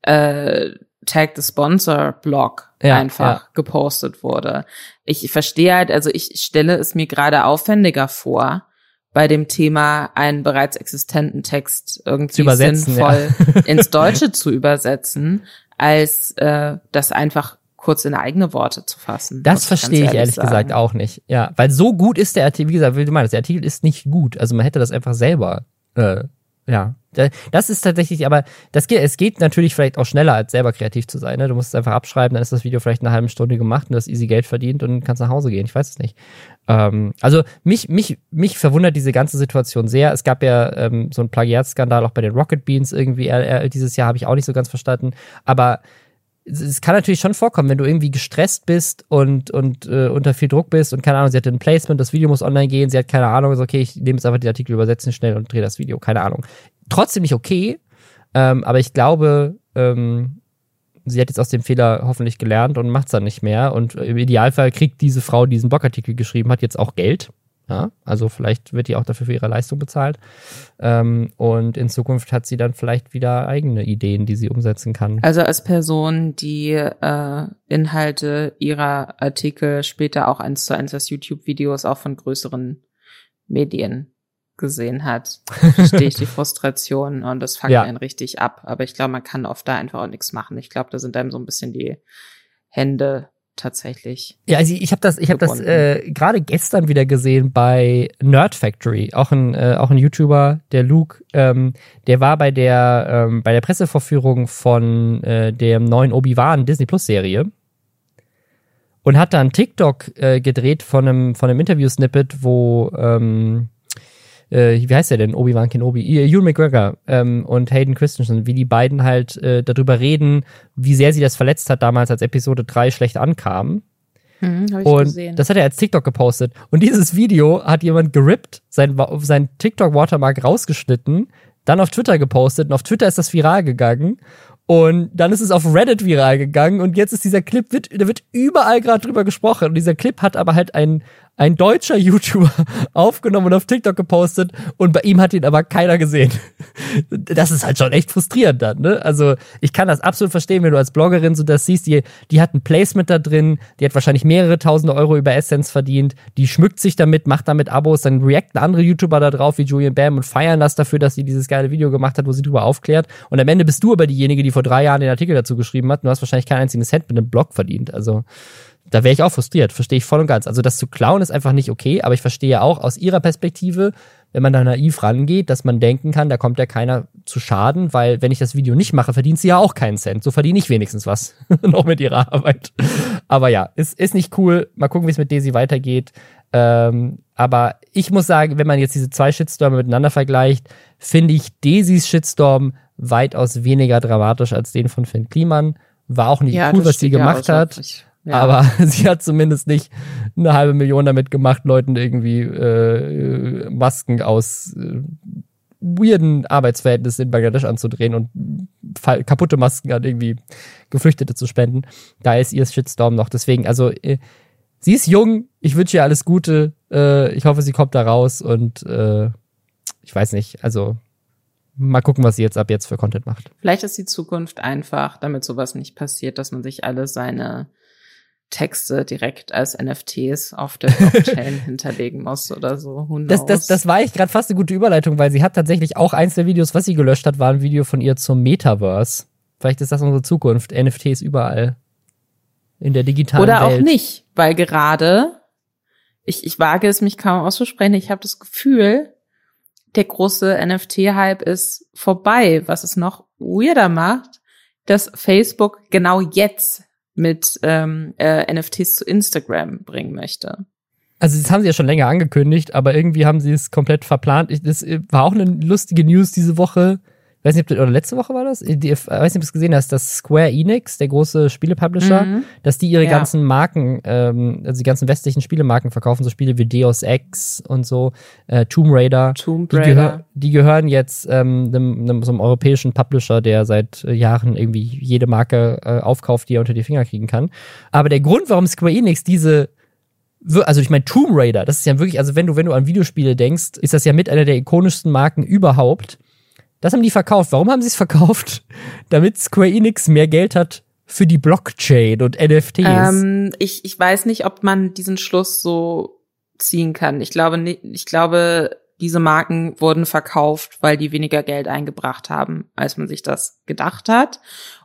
äh, Tag the Sponsor Blog Ja, einfach ja. gepostet wurde. Ich verstehe halt, also ich stelle es mir gerade aufwendiger vor, bei dem Thema einen bereits existenten Text irgendwie sinnvoll ins Deutsche zu übersetzen, als äh, das einfach kurz in eigene Worte zu fassen. Das verstehe ich ehrlich sagen. gesagt auch nicht. Ja, weil so gut ist der Artikel, wie gesagt, wie du meinst, der Artikel ist nicht gut. Also man hätte das einfach selber, äh, ja. Da- Das ist tatsächlich, aber das geht, es geht natürlich vielleicht auch schneller, als selber kreativ zu sein. Ne? Du musst es einfach abschreiben, dann ist das Video vielleicht in einer halben Stunde gemacht und du hast easy Geld verdient und kannst nach Hause gehen. Ich weiß es nicht. Ähm, also mich, mich, mich verwundert diese ganze Situation sehr. Es gab ja ähm, so einen Plagiatskandal auch bei den Rocket Beans irgendwie äh, äh, dieses Jahr, habe ich auch nicht so ganz verstanden. Aber es- kann natürlich schon vorkommen, wenn du irgendwie gestresst bist und, und äh, unter viel Druck bist und keine Ahnung, sie hat ein Placement, das Video muss online gehen, sie hat keine Ahnung, so, okay, ich nehme jetzt einfach den Artikel, übersetze ihn schnell und drehe das Video, keine Ahnung. Trotzdem nicht okay, ähm, aber ich glaube, ähm, sie hat jetzt aus dem Fehler hoffentlich gelernt und macht es dann nicht mehr und im Idealfall kriegt diese Frau, die diesen Blogartikel geschrieben hat, jetzt auch Geld. Ja, also vielleicht wird die auch dafür für ihre Leistung bezahlt. Ähm, und in Zukunft hat sie dann vielleicht wieder eigene Ideen, die sie umsetzen kann. Also als Person, die äh, Inhalte ihrer Artikel später auch eins zu eins als YouTube-Videos auch von größeren Medien gesehen hat, verstehe ich die Frustration und das fuckt Ja. einen richtig ab. Aber ich glaube, man kann oft da einfach auch nichts machen. Ich glaube, da sind einem so ein bisschen die Hände tatsächlich. Ja, also ich habe das, ich habe das äh, gerade gestern wieder gesehen bei Nerd Factory, auch ein äh, auch ein YouTuber, der Luke, ähm, der war bei der ähm, bei der Pressevorführung von äh, der neuen Obi Wan Disney Plus Serie und hat da einen TikTok äh, gedreht von einem von einem Interview Snippet, wo ähm, äh, wie heißt der denn? Obi-Wan Kenobi, Ewan McGregor ähm, und Hayden Christensen, wie die beiden halt äh, darüber reden, wie sehr sie das verletzt hat damals, als Episode 3 schlecht ankam. Hm, Und gesehen. das hat er als TikTok gepostet. Und dieses Video hat jemand gerippt, sein, sein TikTok-Watermark rausgeschnitten, dann auf Twitter gepostet. Und auf Twitter ist das viral gegangen. Und dann ist es auf Reddit viral gegangen. Und jetzt ist dieser Clip, wird, da wird überall gerade drüber gesprochen. Und dieser Clip hat aber halt ein, ein deutscher YouTuber aufgenommen und auf TikTok gepostet. Und bei ihm hat ihn aber keiner gesehen. Das ist halt schon echt frustrierend dann, ne? Also, ich kann das absolut verstehen, wenn du als Bloggerin so das siehst, die, die hat ein Placement da drin, die hat wahrscheinlich mehrere tausende Euro über Essence verdient, die schmückt sich damit, macht damit Abos, dann reacten andere YouTuber da drauf, wie Julian Bam, und feiern das dafür, dass sie dieses geile Video gemacht hat, wo sie drüber aufklärt. Und am Ende bist du aber diejenige, die vor drei Jahren den Artikel dazu geschrieben hat, und du hast wahrscheinlich keinen einzigen Cent mit einem Blog verdient. Also, da wäre ich auch frustriert, verstehe ich voll und ganz. Also das zu klauen ist einfach nicht okay, aber ich verstehe auch aus ihrer Perspektive, wenn man da naiv rangeht, dass man denken kann, da kommt ja keiner zu Schaden, weil wenn ich das Video nicht mache, verdient sie ja auch keinen Cent. So verdiene ich wenigstens was noch mit ihrer Arbeit. Aber ja, ist, ist nicht cool. Mal gucken, wie es mit Daisy weitergeht. Ähm, aber ich muss sagen, wenn man jetzt diese zwei Shitstorme miteinander vergleicht, finde ich Daisys Shitstorm weitaus weniger dramatisch als den von Finn Kliman. War auch nicht cool, das was sie ja gemacht außer hat. Pflicht. Ja. Aber sie hat zumindest nicht eine halbe Million damit gemacht, Leuten irgendwie äh, Masken aus äh, weirden Arbeitsverhältnissen in Bangladesch anzudrehen und kaputte Masken an irgendwie Geflüchtete zu spenden. Da ist ihr Shitstorm noch. Deswegen, also äh, sie ist jung, ich wünsche ihr alles Gute. Äh, ich hoffe, sie kommt da raus und äh, ich weiß nicht, also mal gucken, was sie jetzt ab jetzt für Content macht. Vielleicht ist die Zukunft einfach, damit sowas nicht passiert, dass man sich alle seine Texte direkt als NFTs auf der Blockchain hinterlegen muss oder so. Das, das, das war ich gerade fast eine gute Überleitung, weil sie hat tatsächlich auch eins der Videos, was sie gelöscht hat, war ein Video von ihr zum Metaverse. Vielleicht ist das unsere Zukunft. NFTs überall. In der digitalen Oder Welt. auch nicht, weil gerade, ich, ich wage es mich kaum auszusprechen, ich habe das Gefühl, der große NFT-Hype ist vorbei, was es noch weirder macht, dass Facebook genau jetzt mit ähm, äh, NFTs zu Instagram bringen möchte. Also das haben sie ja schon länger angekündigt, aber irgendwie haben sie es komplett verplant. Ich, das äh, war auch eine lustige News diese Woche. Ich weiß nicht, ob das, oder letzte Woche war das? Die, ich weiß nicht, ob du es gesehen hast, dass Square Enix, der große Spielepublisher, Mhm. dass die ihre Ja. ganzen Marken, ähm, also die ganzen westlichen Spielemarken verkaufen, so Spiele wie Deus Ex und so, äh, Tomb Raider. Tomb Die, Raider. gehör, die gehören jetzt ähm, einem, einem, so einem europäischen Publisher, der seit äh, Jahren irgendwie jede Marke äh, aufkauft, die er unter die Finger kriegen kann. Aber der Grund, warum Square Enix diese also ich meine Tomb Raider, das ist ja wirklich, also wenn du wenn du an Videospiele denkst, ist das ja mit einer der ikonischsten Marken überhaupt. Das haben die verkauft. Warum haben sie es verkauft? Damit Square Enix mehr Geld hat für die Blockchain und NFTs. Ähm, ich, ich weiß nicht, ob man diesen Schluss so ziehen kann. Ich glaube nicht, ich glaube, diese Marken wurden verkauft, weil die weniger Geld eingebracht haben, als man sich das gedacht hat.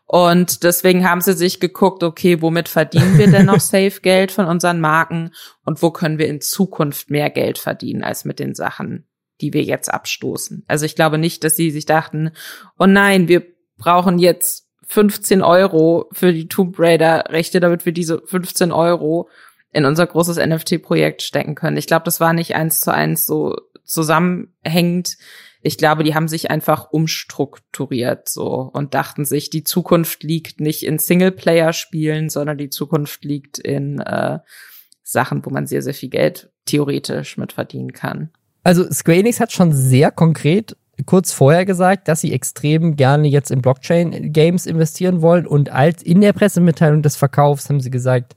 Und deswegen haben sie sich geguckt, okay, womit verdienen wir denn noch safe Geld von unseren Marken und wo können wir in Zukunft mehr Geld verdienen als mit den Sachen, die wir jetzt abstoßen. Also ich glaube nicht, dass sie sich dachten, oh nein, wir brauchen jetzt 15 Euro für die Tomb Raider Rechte, damit wir diese 15 Euro in unser großes NFT-Projekt stecken können. Ich glaube, das war nicht eins zu eins so zusammenhängend. Ich glaube, die haben sich einfach umstrukturiert so und dachten sich, die Zukunft liegt nicht in Singleplayer-Spielen, sondern die Zukunft liegt in äh, Sachen, wo man sehr, sehr viel Geld theoretisch mit verdienen kann. Also Square Enix hat schon sehr konkret kurz vorher gesagt, dass sie extrem gerne jetzt in Blockchain-Games investieren wollen und als in der Pressemitteilung des Verkaufs haben sie gesagt,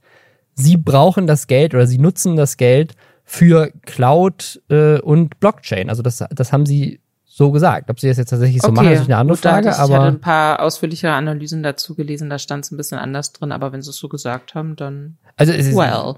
sie brauchen das Geld oder sie nutzen das Geld für Cloud äh, und Blockchain. Also das, das haben sie so gesagt. Ob sie das jetzt tatsächlich so Okay, machen, ist eine andere gut, Frage. ich, ich hatte aber ein paar ausführlichere Analysen dazu gelesen, da stand es ein bisschen anders drin, aber wenn sie es so gesagt haben, dann also es ist, well.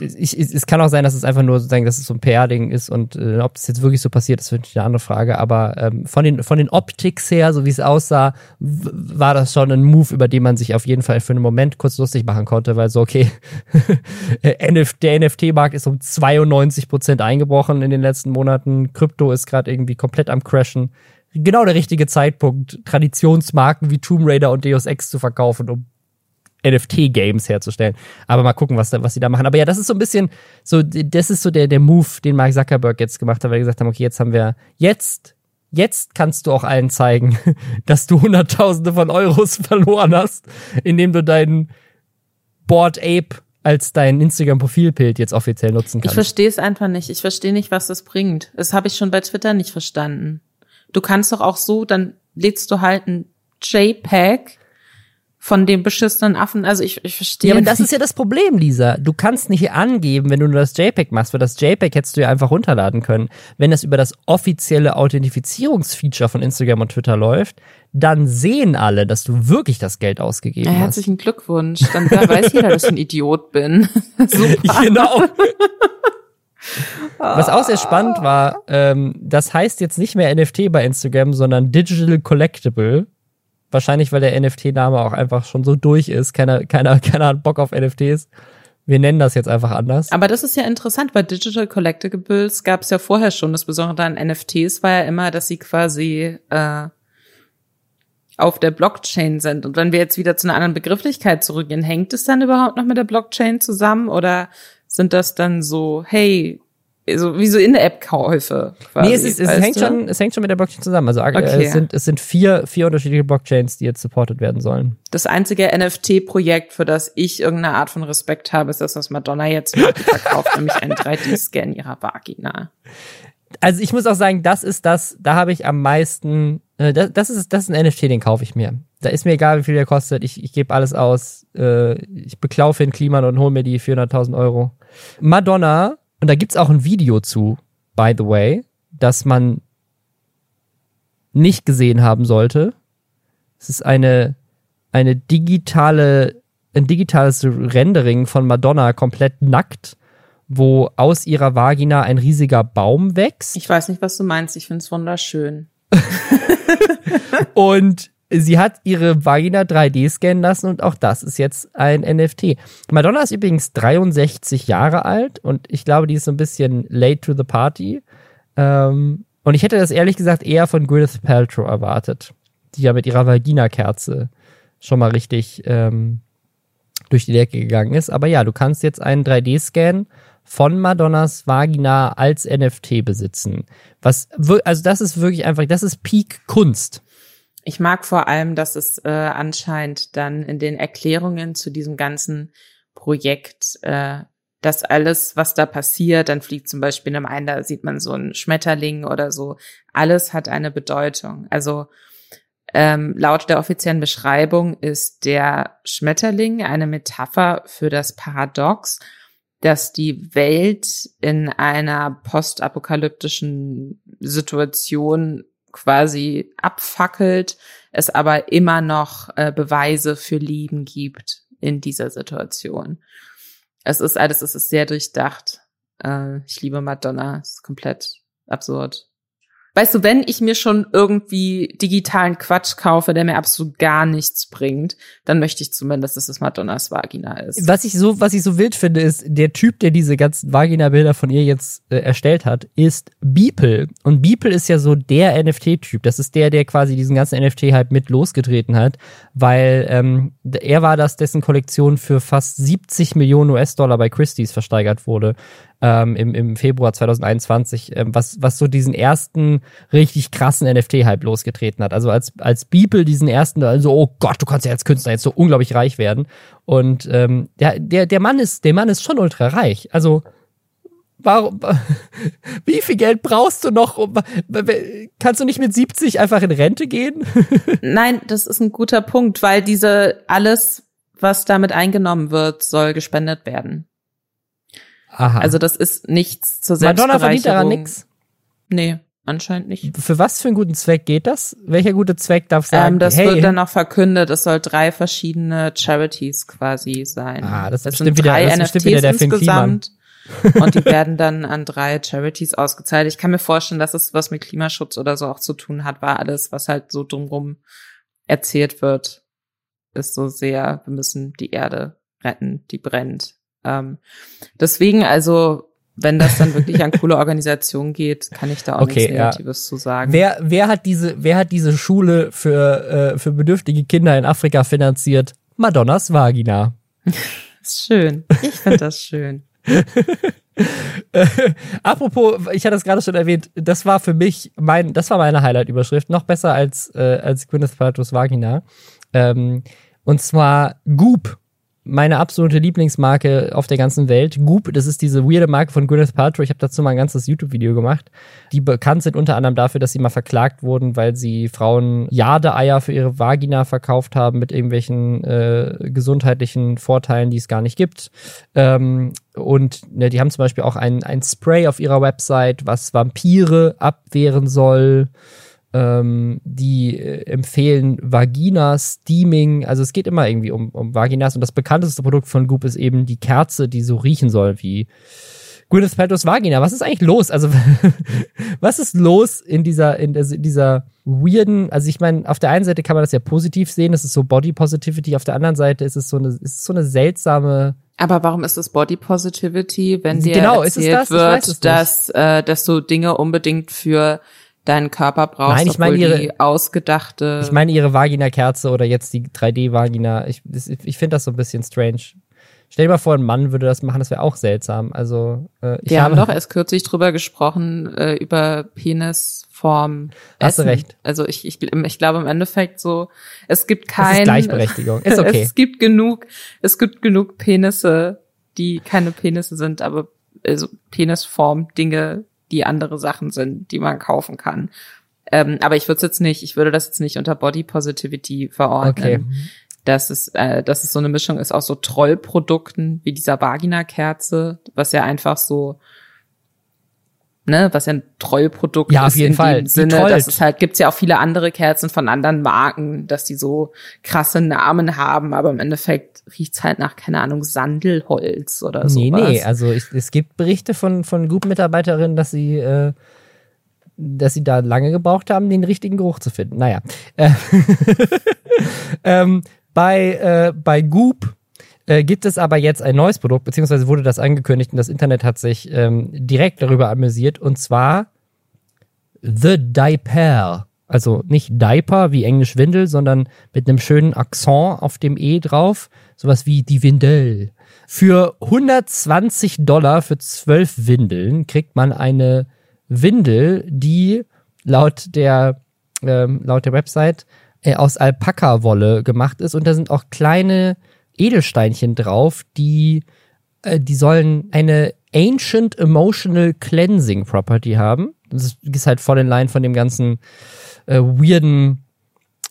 Ich, es, es kann auch sein, dass es einfach nur sozusagen, dass es so ein PR-Ding ist und äh, ob das jetzt wirklich so passiert, ist natürlich eine andere Frage. Aber ähm, von den von den Optics her, so wie es aussah, war das schon ein Move, über den man sich auf jeden Fall für einen Moment kurz lustig machen konnte, weil so okay, der NFT-Markt ist um 92 Prozent eingebrochen in den letzten Monaten. Krypto ist gerade irgendwie komplett am crashen. Genau der richtige Zeitpunkt, Traditionsmarken wie Tomb Raider und Deus Ex zu verkaufen, um NFT-Games herzustellen. Aber mal gucken, was, da, was sie da machen. Aber ja, das ist so ein bisschen, so, das ist so der, der Move, den Mark Zuckerberg jetzt gemacht hat, weil wir gesagt haben, okay, jetzt haben wir, jetzt, jetzt kannst du auch allen zeigen, dass du Hunderttausende von Euros verloren hast, indem du deinen Board Ape als dein Instagram-Profilbild jetzt offiziell nutzen Ich kannst. verstehe es einfach nicht. Ich verstehe nicht, was das bringt. Das habe ich schon bei Twitter nicht verstanden. Du kannst doch auch so, dann lädst du halt ein JPEG von dem beschissenen Affen. Also ich, ich verstehe Ja, aber das ist ja das Problem, Lisa. Du kannst nicht angeben, wenn du nur das JPEG machst, weil das JPEG hättest du ja einfach runterladen können. Wenn das über das offizielle Authentifizierungsfeature von Instagram und Twitter läuft, dann sehen alle, dass du wirklich das Geld ausgegeben Ja, hast. herzlichen Glückwunsch. Dann weiß jeder, dass ich ein Idiot bin. Super. Genau. Was auch sehr spannend war, ähm, das heißt jetzt nicht mehr NFT bei Instagram, sondern Digital Collectible. Wahrscheinlich, weil der NFT-Name auch einfach schon so durch ist. Keiner, keiner, keiner hat Bock auf NFTs. Wir nennen das jetzt einfach anders. Aber das ist ja interessant, bei Digital Collectibles gab es ja vorher schon. Das Besondere an NFTs war ja immer, dass sie quasi äh, auf der Blockchain sind. Und wenn wir jetzt wieder zu einer anderen Begrifflichkeit zurückgehen, hängt es dann überhaupt noch mit der Blockchain zusammen oder sind das dann so, hey, so wie so in-App-Käufe quasi? Nee, es, ist, es, hängt du? schon, es hängt schon mit der Blockchain zusammen. Also äh, Okay. es, sind, es sind vier, vier unterschiedliche Blockchains, die jetzt supported werden sollen. Das einzige NFT-Projekt, für das ich irgendeine Art von Respekt habe, ist das, was Madonna jetzt verkauft, nämlich einen 3D-Scan ihrer Vagina. Also ich muss auch sagen, das ist das, da habe ich am meisten, äh, das, das, ist, das ist ein NFT, den kaufe ich mir. Da ist mir egal, wie viel der kostet. Ich, ich gebe alles aus. Äh, ich beklaufe den Kliman und hole mir die 400.000 Euro. Madonna, und da gibt's auch ein Video zu, by the way, das man nicht gesehen haben sollte. Es ist eine, eine digitale, ein digitales Rendering von Madonna komplett nackt, wo aus ihrer Vagina ein riesiger Baum wächst. Ich weiß nicht, was du meinst. Ich finde es wunderschön. Und sie hat ihre Vagina 3D scannen lassen und auch das ist jetzt ein NFT. Madonna ist übrigens 63 Jahre alt und ich glaube, die ist so ein bisschen late to the party. Ähm, und ich hätte das ehrlich gesagt eher von Gwyneth Paltrow erwartet, die ja mit ihrer Vagina-Kerze schon mal richtig ähm, durch die Decke gegangen ist. Aber ja, du kannst jetzt einen 3D-Scan von Madonnas Vagina als NFT besitzen. Was, also das ist wirklich einfach, das ist Peak Kunst. Ich mag vor allem, dass es äh, anscheinend dann in den Erklärungen zu diesem ganzen Projekt, äh, dass alles, was da passiert, dann fliegt zum Beispiel in einem einen, da sieht man so einen Schmetterling oder so, alles hat eine Bedeutung. Also ähm, laut der offiziellen Beschreibung ist der Schmetterling eine Metapher für das Paradox, dass die Welt in einer postapokalyptischen Situation quasi abfackelt, es aber immer noch äh, Beweise für Leben gibt in dieser Situation. Es ist alles, es ist sehr durchdacht. Äh, ich liebe Madonna, es ist komplett absurd. Weißt du, wenn ich mir schon irgendwie digitalen Quatsch kaufe, der mir absolut gar nichts bringt, dann möchte ich zumindest, dass es Madonnas Vagina ist. Was ich so, was ich so wild finde, ist, der Typ, der diese ganzen Vagina-Bilder von ihr jetzt äh, erstellt hat, ist Beeple. Und Beeple ist ja so der NFT-Typ. Das ist der, der quasi diesen ganzen NFT-Hype mit losgetreten hat, weil ähm, er war das, dessen Kollektion für fast 70 Millionen US-Dollar bei Christie's versteigert wurde ähm, im, im Februar 2021, ähm, was, was so diesen ersten richtig krassen NFT-Hype losgetreten hat. Also als, als Beeple diesen ersten, also, oh Gott, du kannst ja als Künstler jetzt so unglaublich reich werden. Und ähm, der, der, der Mann ist, der Mann ist schon ultra reich. Also, warum, wie viel Geld brauchst du noch? Um, kannst du nicht mit 70 einfach in Rente gehen? Nein, das ist ein guter Punkt, weil diese alles, was damit eingenommen wird, soll gespendet werden. Aha. Also das ist nichts zur Madonna verdient daran nix. Nee, anscheinend nicht. Für was für einen guten Zweck geht das? Welcher gute Zweck darf sagen, Ähm, das hey, wird dann noch verkündet, es soll drei verschiedene Charities quasi sein. Ah, das das sind wieder- drei das bestimmt wieder NFTs der insgesamt. und die werden dann an drei Charities ausgezahlt. Ich kann mir vorstellen, dass es was mit Klimaschutz oder so auch zu tun hat, weil alles, was halt so drumrum erzählt wird, ist so sehr, wir müssen die Erde retten, die brennt. Ähm, deswegen also, wenn das dann wirklich an coole Organisationen geht, kann ich da auch Okay, nichts ja. Negatives zu sagen. wer, wer hat diese, wer hat diese Schule für, äh, für bedürftige Kinder in Afrika finanziert? Madonnas Vagina. ist schön. Ich finde das schön. Apropos, ich hatte es gerade schon erwähnt, das war für mich mein, das war meine Highlight-Überschrift, noch besser als, äh, als Gwyneth Paltrow's Vagina. Ähm, und zwar Goop, meine absolute Lieblingsmarke auf der ganzen Welt. Goop, das ist diese weirde Marke von Gwyneth Paltrow. Ich habe dazu mal ein ganzes YouTube-Video gemacht. Die bekannt sind unter anderem dafür, dass sie mal verklagt wurden, weil sie Frauen Jade-Eier für ihre Vagina verkauft haben mit irgendwelchen äh, gesundheitlichen Vorteilen, die es gar nicht gibt. Ähm, und ne, die haben zum Beispiel auch ein, ein Spray auf ihrer Website, was Vampire abwehren soll. Ähm, die äh, empfehlen Vagina Steaming. Also es geht immer irgendwie um, um Vaginas. Und das bekannteste Produkt von Goop ist eben die Kerze, die so riechen soll wie Gwyneth Paltrow's Vagina. Was ist eigentlich los? Also was ist los in dieser in in dieser weirden? Also ich meine, auf der einen Seite kann man das ja positiv sehen. Das ist so Body Positivity. Auf der anderen Seite ist es so eine ist es so eine seltsame Aber warum ist es Body Positivity, wenn dir Genau, ist es erzählt das? Wird, dass, äh, dass du Dinge unbedingt für deinen Körper brauchst, Nein, ich meine ihre- die ausgedachte. Ich meine ihre Vagina-Kerze oder jetzt die 3D-Vagina. Ich, ich finde das so ein bisschen strange. Stell dir mal vor, ein Mann würde das machen, das wäre auch seltsam. Also äh, ich wir haben habe doch erst kürzlich drüber gesprochen, äh, über Penisform. Hast du Essen. recht. Also ich, ich, ich glaube im Endeffekt so, es gibt kein. ist Gleichberechtigung. Ist okay. Es gibt genug, es gibt genug Penisse, die keine Penisse sind, aber also Penisform Dinge, die andere Sachen sind, die man kaufen kann. Ähm, aber ich würde es jetzt nicht, ich würde das jetzt nicht unter Body Positivity verordnen. Okay. Dass es, äh, dass es so eine Mischung ist aus so Trollprodukten wie dieser Vagina-Kerze, was ja einfach so, ne, was ja ein Trollprodukt Ja, auf ist jeden in Fall. dem Die Sinne, trollt. dass es halt, gibt's ja auch viele andere Kerzen von anderen Marken, dass die so krasse Namen haben, aber im Endeffekt riecht's halt nach, keine Ahnung, Sandelholz oder so. Nee, nee, also ich, es gibt Berichte von, von Goop-Mitarbeiterinnen, dass sie, äh, dass sie da lange gebraucht haben, den richtigen Geruch zu finden. Naja. Äh, ähm, bei, äh, bei Goop äh, gibt es aber jetzt ein neues Produkt, beziehungsweise wurde das angekündigt und das Internet hat sich ähm, direkt darüber amüsiert, und zwar The Diaper. Also nicht Diaper wie Englisch Windel, sondern mit einem schönen Akzent auf dem E drauf. Sowas wie die Windel. Für 120 Dollar für 12 Windeln kriegt man eine Windel, die laut der, ähm, laut der Website äh, aus Alpaka-Wolle gemacht ist. Und da sind auch kleine Edelsteinchen drauf, die, äh, die sollen eine Ancient Emotional Cleansing Property haben. Das ist halt voll in Line von dem ganzen äh, weirden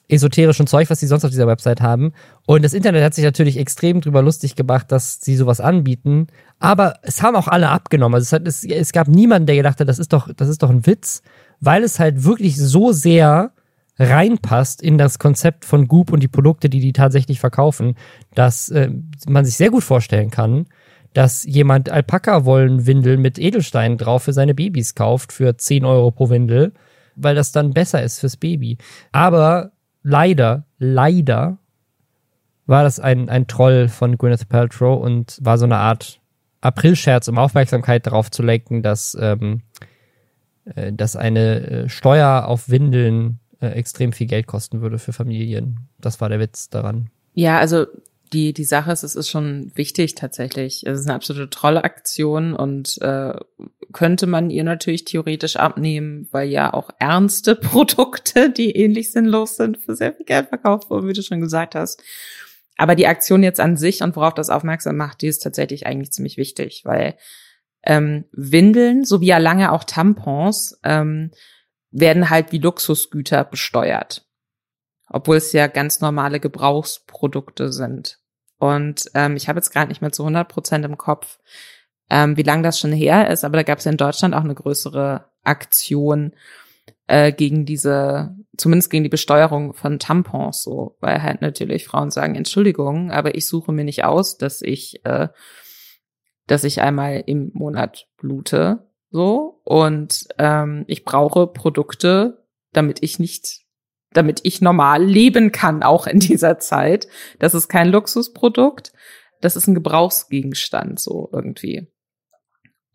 esoterischen Zeug, was sie sonst auf dieser Website haben. Und das Internet hat sich natürlich extrem drüber lustig gemacht, dass sie sowas anbieten. Aber es haben auch alle abgenommen. Also es, hat, es, es gab niemanden, der gedacht hat, das ist doch, das ist doch ein Witz, weil es halt wirklich so sehr reinpasst in das Konzept von Goop und die Produkte, die die tatsächlich verkaufen, dass äh, man sich sehr gut vorstellen kann, dass jemand Alpaka-Wollenwindel mit Edelsteinen drauf für seine Babys kauft für 10 Euro pro Windel, weil das dann besser ist fürs Baby. Aber leider, leider war das ein, ein Troll von Gwyneth Paltrow und war so eine Art Aprilscherz, um Aufmerksamkeit darauf zu lenken, dass, ähm, äh, dass eine äh, Steuer auf Windeln äh, extrem viel Geld kosten würde für Familien. Das war der Witz daran. Ja, also die, die Sache ist, es ist schon wichtig tatsächlich. Es ist eine absolute Trollaktion und äh, könnte man ihr natürlich theoretisch abnehmen, weil ja auch ernste Produkte, die ähnlich sinnlos sind, für sehr viel Geld verkauft wurden, wie du schon gesagt hast. Aber die Aktion jetzt an sich und worauf das aufmerksam macht, die ist tatsächlich eigentlich ziemlich wichtig, weil ähm, Windeln sowie ja lange auch Tampons ähm, werden halt wie Luxusgüter besteuert obwohl es ja ganz normale Gebrauchsprodukte sind. Und ähm, ich habe jetzt gerade nicht mehr zu 100 Prozent im Kopf, ähm, wie lange das schon her ist, aber da gab es in Deutschland auch eine größere Aktion äh, gegen diese, zumindest gegen die Besteuerung von Tampons, so, weil halt natürlich Frauen sagen, Entschuldigung, aber ich suche mir nicht aus, dass ich, äh, dass ich einmal im Monat blute, so, und ähm, ich brauche Produkte, damit ich nicht damit ich normal leben kann, auch in dieser Zeit. Das ist kein Luxusprodukt, das ist ein Gebrauchsgegenstand, so irgendwie.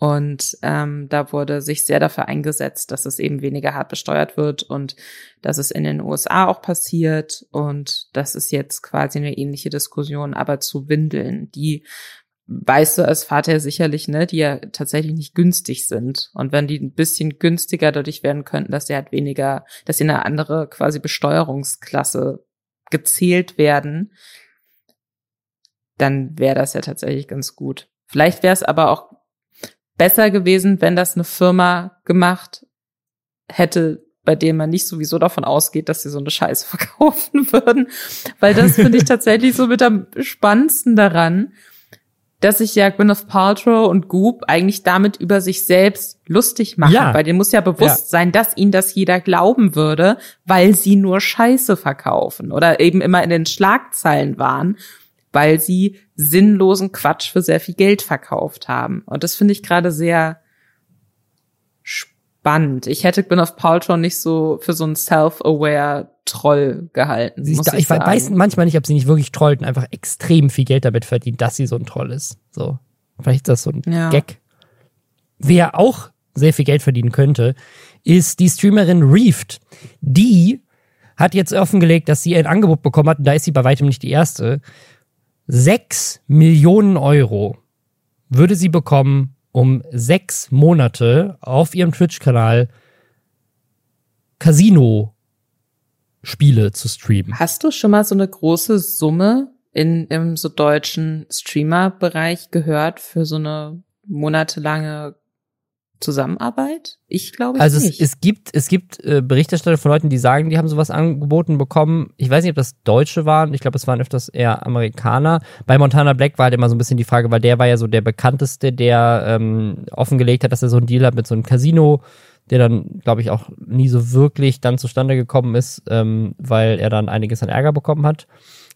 Und ähm, da wurde sich sehr dafür eingesetzt, dass es eben weniger hart besteuert wird und dass es in den USA auch passiert. Und das ist jetzt quasi eine ähnliche Diskussion, aber zu Windeln, die weißt du als Vater sicherlich, ne, die ja tatsächlich nicht günstig sind. Und wenn die ein bisschen günstiger dadurch werden könnten, dass sie halt weniger, dass sie in eine andere quasi Besteuerungsklasse gezählt werden, dann wäre das ja tatsächlich ganz gut. Vielleicht wäre es aber auch besser gewesen, wenn das eine Firma gemacht hätte, bei dem man nicht sowieso davon ausgeht, dass sie so eine Scheiße verkaufen würden. Weil das finde ich tatsächlich so mit am spannendsten daran, dass sich ja Gwyneth Paltrow und Goop eigentlich damit über sich selbst lustig machen. Ja. Weil denen muss ja bewusst ja. sein, dass ihnen das jeder glauben würde, weil sie nur Scheiße verkaufen oder eben immer in den Schlagzeilen waren weil sie sinnlosen Quatsch für sehr viel Geld verkauft haben. Und das finde ich gerade sehr spannend. Ich hätte Gwyneth Paltrow nicht so für so einen self-aware Troll gehalten. Sie ist da, ich, ich weiß manchmal nicht, ob sie nicht wirklich trollt und einfach extrem viel Geld damit verdient, dass sie so ein Troll ist. So. Vielleicht ist das so ein ja. Gag. Wer auch sehr viel Geld verdienen könnte, ist die Streamerin Reefed. Die hat jetzt offengelegt, dass sie ein Angebot bekommen hat, und da ist sie bei weitem nicht die erste, 6 Millionen Euro würde sie bekommen, um sechs Monate auf ihrem Twitch-Kanal Casino-Spiele zu streamen. Hast du schon mal so eine große Summe in, im so deutschen Streamer-Bereich gehört für so eine monatelange Zusammenarbeit? Ich glaube also nicht. Also es, es gibt es gibt äh, Berichterstatter von Leuten, die sagen, die haben sowas angeboten bekommen. Ich weiß nicht, ob das Deutsche waren. Ich glaube, es waren öfters eher Amerikaner. Bei Montana Black war halt immer so ein bisschen die Frage, weil der war ja so der bekannteste, der ähm, offengelegt hat, dass er so einen Deal hat mit so einem Casino, der dann, glaube ich, auch nie so wirklich dann zustande gekommen ist, ähm, weil er dann einiges an Ärger bekommen hat.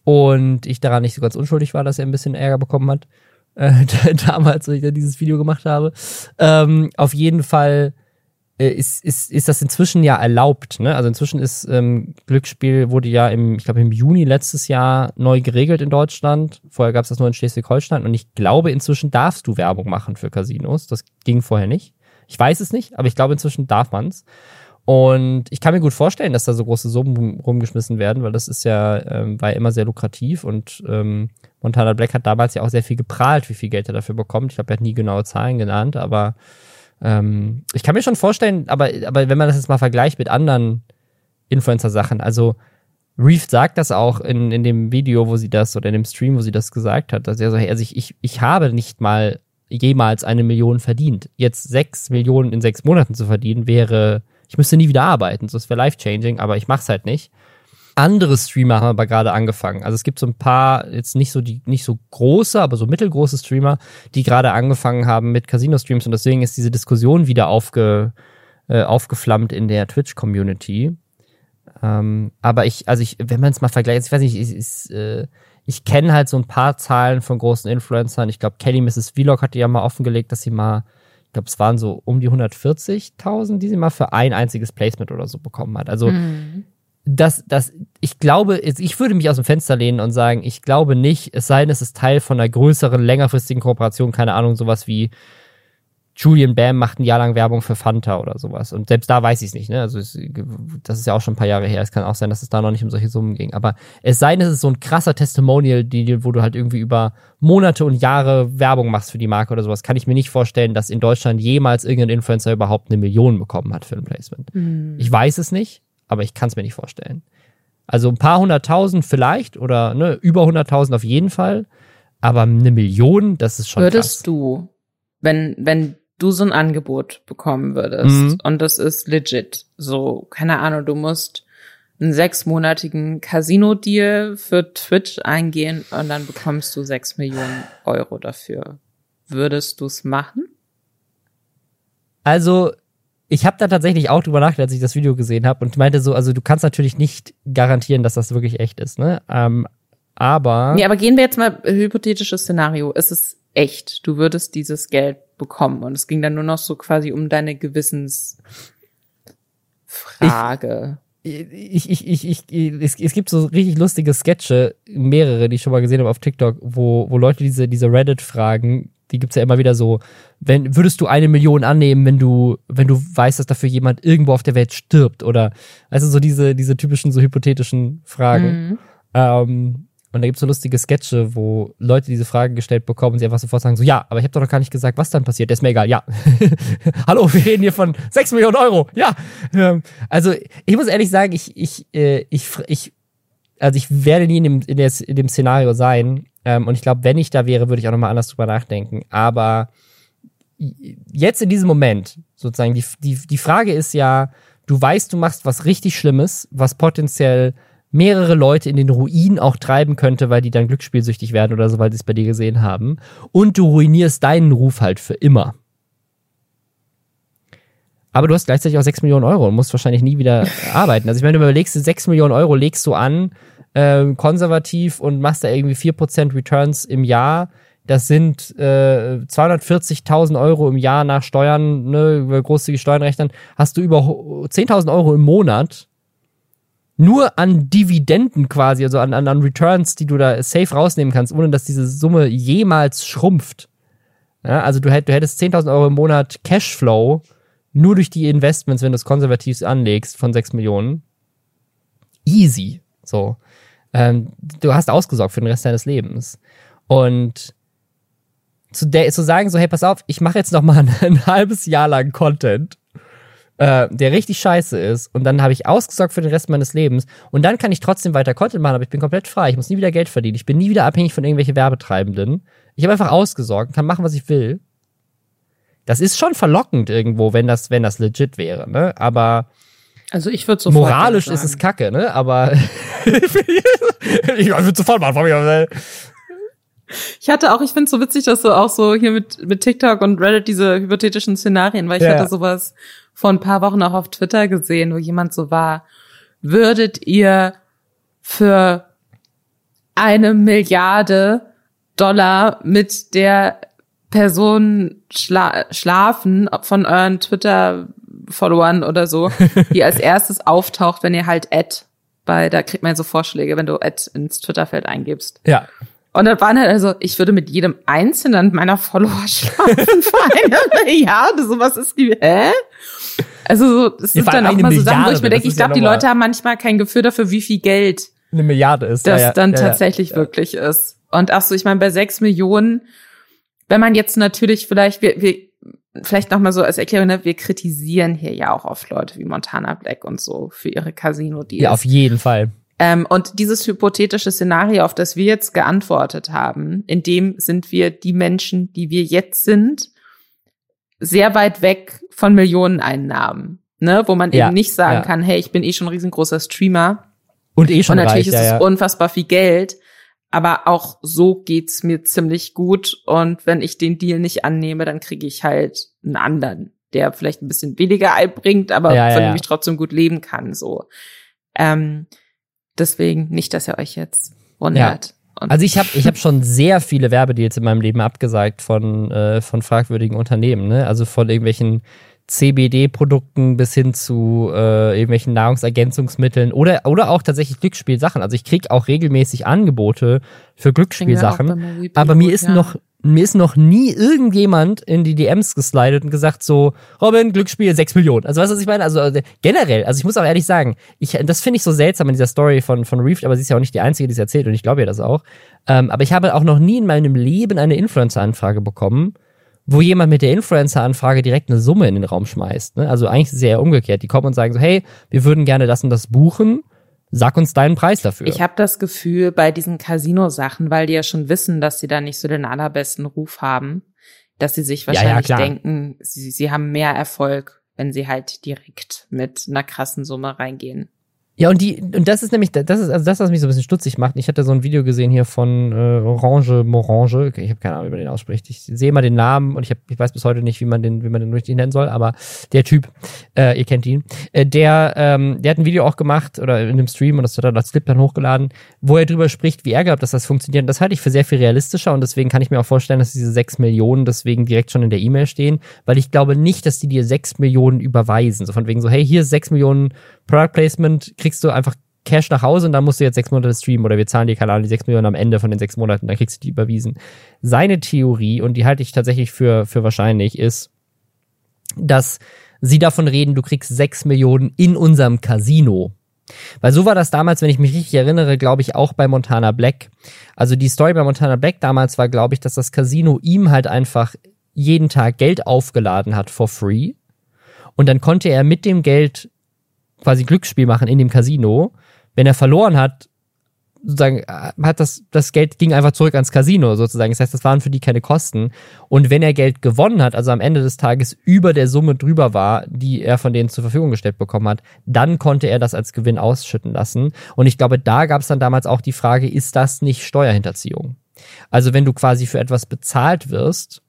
Und ich daran nicht so ganz unschuldig war, dass er ein bisschen Ärger bekommen hat äh, damals, als ich da dieses Video gemacht habe. Ähm, auf jeden Fall äh, ist, ist, ist das inzwischen ja erlaubt. Ne? Also inzwischen ist ähm, Glücksspiel wurde ja im, ich glaube im Juni letztes Jahr neu geregelt in Deutschland. Vorher gab es das nur in Schleswig-Holstein und ich glaube inzwischen darfst du Werbung machen für Casinos. Das ging vorher nicht. Ich weiß es nicht, aber ich glaube inzwischen darf man's. Und ich kann mir gut vorstellen, dass da so große Summen rumgeschmissen werden, weil das ist ja, ähm, war ja immer sehr lukrativ und ähm, Montana Black hat damals ja auch sehr viel geprahlt, wie viel Geld er dafür bekommt. Ich glaube, er hat nie genaue Zahlen genannt, aber ähm, ich kann mir schon vorstellen, aber, aber wenn man das jetzt mal vergleicht mit anderen Influencer-Sachen, also Reef sagt das auch in, in dem Video, wo sie das, oder in dem Stream, wo sie das gesagt hat, dass er so, also ich, ich, ich habe nicht mal jemals eine Million verdient. Jetzt sechs Millionen in sechs Monaten zu verdienen, wäre ich müsste nie wieder arbeiten, ist wäre life-changing, aber ich mach's halt nicht. Andere Streamer haben aber gerade angefangen. Also es gibt so ein paar, jetzt nicht so die, nicht so große, aber so mittelgroße Streamer, die gerade angefangen haben mit Casino-Streams und deswegen ist diese Diskussion wieder aufge, äh, aufgeflammt in der Twitch-Community. Ähm, aber ich, also ich, wenn man es mal vergleicht, ich weiß nicht, ich, ich, äh, ich kenne halt so ein paar Zahlen von großen Influencern. Ich glaube, Kelly Mrs. Vlog hat ja mal offengelegt, dass sie mal ich glaube, es waren so um die 140.000, die sie mal für ein einziges Placement oder so bekommen hat. Also, mhm. das, das, ich glaube, ich würde mich aus dem Fenster lehnen und sagen, ich glaube nicht, es sei denn, es ist Teil von einer größeren, längerfristigen Kooperation, keine Ahnung, sowas wie Julian Bam macht ein Jahr lang Werbung für Fanta oder sowas. Und selbst da weiß ich es nicht, ne? Also es, das ist ja auch schon ein paar Jahre her. Es kann auch sein, dass es da noch nicht um solche Summen ging. Aber es sei denn, es ist so ein krasser Testimonial, die, wo du halt irgendwie über Monate und Jahre Werbung machst für die Marke oder sowas, kann ich mir nicht vorstellen, dass in Deutschland jemals irgendein Influencer überhaupt eine Million bekommen hat für ein Placement. Mhm. Ich weiß es nicht, aber ich kann es mir nicht vorstellen. Also ein paar hunderttausend vielleicht oder ne, über hunderttausend auf jeden Fall. Aber eine Million, das ist schon Würdest krass. du, wenn, wenn du so ein Angebot bekommen würdest mhm. und das ist legit, so, keine Ahnung, du musst einen sechsmonatigen Casino-Deal für Twitch eingehen und dann bekommst du sechs Millionen Euro dafür. würdest du es machen? Also, ich habe da tatsächlich auch drüber nachgedacht, als ich das Video gesehen habe und meinte so, also du kannst natürlich nicht garantieren, dass das wirklich echt ist, ne? Ähm, aber. Nee, aber gehen wir jetzt mal hypothetisches Szenario. Es ist echt. Du würdest dieses Geld bekommen und es ging dann nur noch so quasi um deine Gewissensfrage. Ich, ich, ich, ich, ich es, es gibt so richtig lustige Sketche, mehrere, die ich schon mal gesehen habe auf TikTok, wo, wo Leute diese, diese Reddit-Fragen die gibt's ja immer wieder so, wenn, würdest du eine Million annehmen, wenn du, wenn du weißt, dass dafür jemand irgendwo auf der Welt stirbt? Oder also so diese, diese typischen, so hypothetischen Fragen. Mhm. Ähm, und da gibt's so lustige Sketche, wo Leute diese Fragen gestellt bekommen und sie einfach sofort sagen, so, ja, aber ich habe doch noch gar nicht gesagt, was dann passiert. Der ist mir egal, ja. Hallo, wir reden hier von 6 Millionen Euro, ja. Ähm, also, ich muss ehrlich sagen, ich, ich, äh, ich, ich, also ich werde nie in dem, in, des, in dem Szenario sein, ähm, und ich glaube, wenn ich da wäre, würde ich auch nochmal anders drüber nachdenken. Aber jetzt in diesem Moment, sozusagen, die, die, die Frage ist ja, du weißt, du machst was richtig Schlimmes, was potenziell mehrere Leute in den Ruin auch treiben könnte, weil die dann glücksspielsüchtig werden oder so, weil sie es bei dir gesehen haben. Und du ruinierst deinen Ruf halt für immer. Aber du hast gleichzeitig auch 6 Millionen Euro und musst wahrscheinlich nie wieder arbeiten. Also ich meine, du überlegst, 6 Millionen Euro legst du an äh, konservativ und machst da irgendwie 4% Returns im Jahr. Das sind äh, 240.000 Euro im Jahr nach Steuern, ne, über großzügige Steuern rechnen, hast du über 10.000 Euro im Monat nur an Dividenden quasi, also an, an, Returns, die du da safe rausnehmen kannst, ohne dass diese Summe jemals schrumpft. Ja, also du, hätt, du hättest 10.000 Euro im Monat Cashflow nur durch die Investments, wenn du es konservativ anlegst, von 6 Millionen. Easy. So ähm, du hast ausgesorgt für den Rest deines Lebens. Und zu, der, zu sagen so, hey, pass auf, ich mache jetzt noch mal ein, ein, halbes Jahr lang Content, äh, der richtig scheiße ist und dann habe ich ausgesorgt für den Rest meines Lebens und dann kann ich trotzdem weiter Content machen, aber ich bin komplett frei, ich muss nie wieder Geld verdienen, ich bin nie wieder abhängig von irgendwelchen Werbetreibenden. Ich habe einfach ausgesorgt, kann machen, was ich will. Das ist schon verlockend irgendwo, wenn das, wenn das legit wäre, ne? Aber also ich würde sofort moralisch ist es Kacke, ne? Aber ich würde sofort machen. Ich hatte auch, ich finde es so witzig, dass du auch so hier mit, mit TikTok und Reddit diese hypothetischen Szenarien, weil ich ja. hatte sowas vor ein paar Wochen auch auf Twitter gesehen, wo jemand so war, würdet ihr für eine Milliarde Dollar mit der Person schla schlafen von euren Twitter-Followern oder so, die als erstes auftaucht, wenn ihr halt Ad bei, da kriegt man ja so Vorschläge, wenn du Ad ins Twitter-Feld eingibst. Ja. Und dann waren halt also, ich würde mit jedem einzelnen meiner Follower schlafen für eine Milliarde. Sowas ist wie, hä? Also so, das sind dann auch mal so Sachen, wo ich mir denke, ich glaube, ja die Leute haben manchmal kein Gefühl dafür, wie viel Geld eine Milliarde ist. Das ja, dann ja, tatsächlich wirklich ist. Und ach so, ich meine, bei sechs Millionen, wenn man jetzt natürlich vielleicht, wir, wir vielleicht noch mal so als Erklärung, ne, wir kritisieren hier ja auch oft Leute wie Montana Black und so für ihre Casino-Deals. Ja, auf jeden Fall. Ähm, und dieses hypothetische Szenario, auf das wir jetzt geantwortet haben, in dem sind wir die Menschen, die wir jetzt sind, sehr weit weg von Millioneneinnahmen, ne, wo man ja, eben nicht sagen ja. kann, hey, ich bin eh schon ein riesengroßer Streamer. Und eh schon Und natürlich reich, ist ja, es unfassbar viel Geld aber auch so geht's mir ziemlich gut. Und wenn ich den Deal nicht annehme, dann kriege ich halt einen anderen, der vielleicht ein bisschen weniger einbringt, aber ja, von dem ich trotzdem gut leben kann. So. Ähm, deswegen nicht, dass ihr euch jetzt wundert. Also ich habe ich hab schon sehr viele Werbedeals in meinem Leben abgesagt von, äh, von fragwürdigen Unternehmen, ne? Also von irgendwelchen CBD-Produkten bis hin zu äh, irgendwelchen Nahrungsergänzungsmitteln oder, oder auch tatsächlich Glücksspielsachen. Also ich krieg auch regelmäßig Angebote für Glücksspielsachen. Aber mir ist ja. noch mir ist noch nie irgendjemand in die DMs geslidet und gesagt so, Robin, Glücksspiel, 6 Millionen. Also weißt du, was ich meine? Also äh, generell, also ich muss auch ehrlich sagen, ich, das finde ich so seltsam in dieser Story von, von Reef, aber sie ist ja auch nicht die Einzige, die es erzählt und ich glaube ihr das auch. Ähm, aber ich habe auch noch nie in meinem Leben eine Influencer-Anfrage bekommen, wo jemand mit der Influencer-Anfrage direkt eine Summe in den Raum schmeißt. Ne? Also eigentlich eher umgekehrt. Die kommen und sagen so, hey, wir würden gerne das und das buchen. Sag uns deinen Preis dafür. Ich habe das Gefühl, bei diesen Casino-Sachen, weil die ja schon wissen, dass sie da nicht so den allerbesten Ruf haben, dass sie sich wahrscheinlich ja, ja, denken, sie, sie haben mehr Erfolg, wenn sie halt direkt mit einer krassen Summe reingehen. Ja, und die, und das ist nämlich, das ist also das, was mich so ein bisschen stutzig macht. Ich hatte so ein Video gesehen hier von äh, Orange Morange. Ich habe keine Ahnung, wie man den ausspricht. Ich sehe mal den Namen und ich, hab, ich weiß bis heute nicht, wie man den, wie man den richtig nennen soll, aber der Typ, äh, ihr kennt ihn, äh, der, ähm, der hat ein Video auch gemacht oder in einem Stream und das hat er als Clip dann hochgeladen, wo er drüber spricht, wie er glaubt, dass das funktioniert. Und das halte ich für sehr viel realistischer und deswegen kann ich mir auch vorstellen, dass diese sechs Millionen deswegen direkt schon in der E-Mail stehen, weil ich glaube nicht, dass die dir sechs Millionen überweisen. So von wegen so, hey, hier sechs Millionen Product Placement, kriegst du einfach Cash nach Hause und dann musst du jetzt sechs Monate streamen oder wir zahlen dir, keine Ahnung, die sechs Millionen am Ende von den sechs Monaten, dann kriegst du die überwiesen. Seine Theorie, und die halte ich tatsächlich für, für wahrscheinlich, ist, dass sie davon reden, du kriegst sechs Millionen in unserem Casino. Weil so war das damals, wenn ich mich richtig erinnere, glaube ich, auch bei Montana Black. Also die Story bei Montana Black damals war, glaube ich, dass das Casino ihm halt einfach jeden Tag Geld aufgeladen hat for free. Und dann konnte er mit dem Geld quasi Glücksspiel machen in dem Casino. Wenn er verloren hat, sozusagen, äh, hat das, das Geld ging einfach zurück ans Casino sozusagen. Das heißt, das waren für die keine Kosten. Und wenn er Geld gewonnen hat, also am Ende des Tages über der Summe drüber war, die er von denen zur Verfügung gestellt bekommen hat, dann konnte er das als Gewinn ausschütten lassen. Und ich glaube, da gab es dann damals auch die Frage, ist das nicht Steuerhinterziehung? Also wenn du quasi für etwas bezahlt wirst,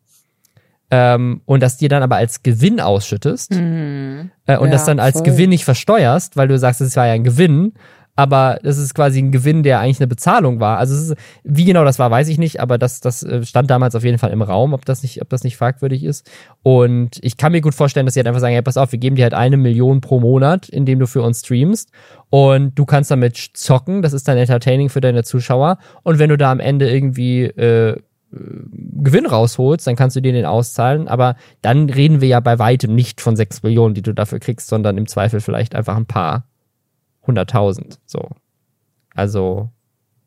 ähm, und das dir dann aber als Gewinn ausschüttest mhm. äh, und ja, das dann als voll. Gewinn nicht versteuerst, weil du sagst, es war ja ein Gewinn, aber das ist quasi ein Gewinn, der eigentlich eine Bezahlung war. Also ist, wie genau das war, weiß ich nicht, aber das, das äh, stand damals auf jeden Fall im Raum, ob das nicht, ob das nicht fragwürdig ist. Und ich kann mir gut vorstellen, dass sie halt einfach sagen, hey, pass auf, wir geben dir halt eine Million pro Monat, indem du für uns streamst. Und du kannst damit zocken, das ist dann entertaining für deine Zuschauer. Und wenn du da am Ende irgendwie äh, Gewinn rausholst, dann kannst du dir den auszahlen. Aber dann reden wir ja bei weitem nicht von sechs Millionen, die du dafür kriegst, sondern im Zweifel vielleicht einfach ein paar hunderttausend. So. Also,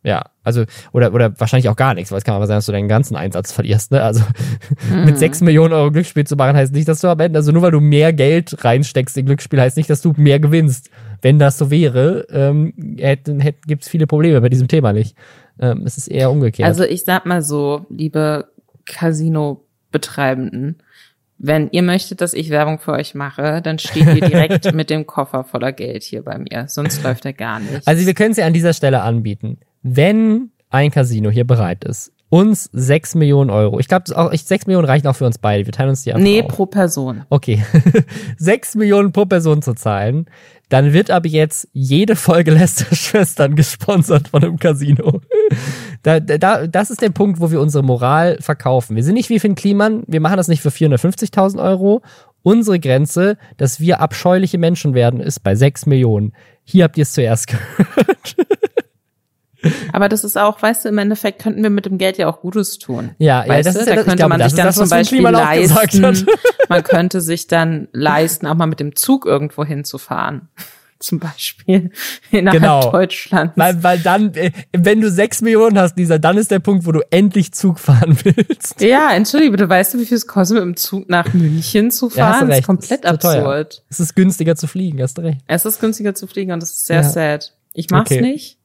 ja, also, oder, oder wahrscheinlich auch gar nichts, weil es kann aber sein, dass du deinen ganzen Einsatz verlierst, ne? Also, mhm. mit sechs Millionen Euro Glücksspiel zu machen, heißt nicht, dass du am Ende, also nur weil du mehr Geld reinsteckst in Glücksspiel, heißt nicht, dass du mehr gewinnst. Wenn das so wäre, ähm, hätten, hätten, gibt's viele Probleme bei diesem Thema nicht. Ähm, es ist eher umgekehrt. Also ich sag mal so, liebe Casino-Betreibenden, wenn ihr möchtet, dass ich Werbung für euch mache, dann steht ihr direkt mit dem Koffer voller Geld hier bei mir. Sonst läuft er gar nicht. Also wir können es ja an dieser Stelle anbieten. Wenn ein Casino hier bereit ist, uns sechs Millionen Euro. Ich glaube, sechs Millionen reichen auch für uns beide. Wir teilen uns die einfach Nee, auf. pro Person. Okay. sechs Millionen pro Person zu zahlen dann wird aber jetzt jede Folge Lester-Schwestern gesponsert von einem Casino. Da, da, das ist der Punkt, wo wir unsere Moral verkaufen. Wir sind nicht wie Finn Kliman, wir machen das nicht für 450.000 Euro. Unsere Grenze, dass wir abscheuliche Menschen werden, ist bei 6 Millionen. Hier habt ihr es zuerst gehört. Aber das ist auch, weißt du, im Endeffekt könnten wir mit dem Geld ja auch Gutes tun. Ja, ja das du? ist da ja, könnte glaube, man sich dann das, zum Beispiel leisten. man könnte sich dann leisten, auch mal mit dem Zug irgendwo hinzufahren. Zum Beispiel innerhalb genau. Deutschlands. Weil, weil dann, äh, wenn du sechs Millionen hast, Lisa, dann ist der Punkt, wo du endlich Zug fahren willst. Ja, entschuldige bitte, weißt du, wie viel es kostet, mit dem Zug nach München zu fahren? Ja. Das ist komplett ist absurd. Es ist günstiger zu fliegen, hast du recht. Es ist günstiger zu fliegen und das ist sehr ja. sad. Ich mach's okay. nicht.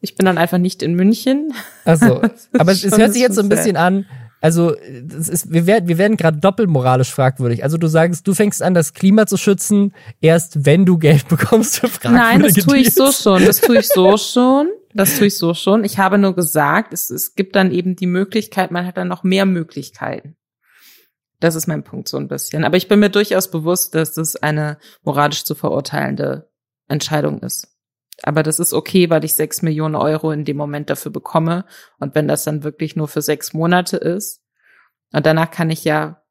Ich bin dann einfach nicht in München. Also, aber es, es hört sich jetzt so ein bisschen an. Also, das ist, wir werden, wir werden gerade doppelmoralisch fragwürdig. Also, du sagst, du fängst an, das Klima zu schützen, erst wenn du Geld bekommst für fragwürdige Nein, das tue ich so schon. Das tue ich so schon. Das tue ich so schon. Ich habe nur gesagt, es, es gibt dann eben die Möglichkeit, man hat dann noch mehr Möglichkeiten. Das ist mein Punkt so ein bisschen. Aber ich bin mir durchaus bewusst, dass das eine moralisch zu verurteilende Entscheidung ist. Aber das ist okay, weil ich sechs Millionen Euro in dem Moment dafür bekomme. Und wenn das dann wirklich nur für sechs Monate ist, und danach kann ich ja,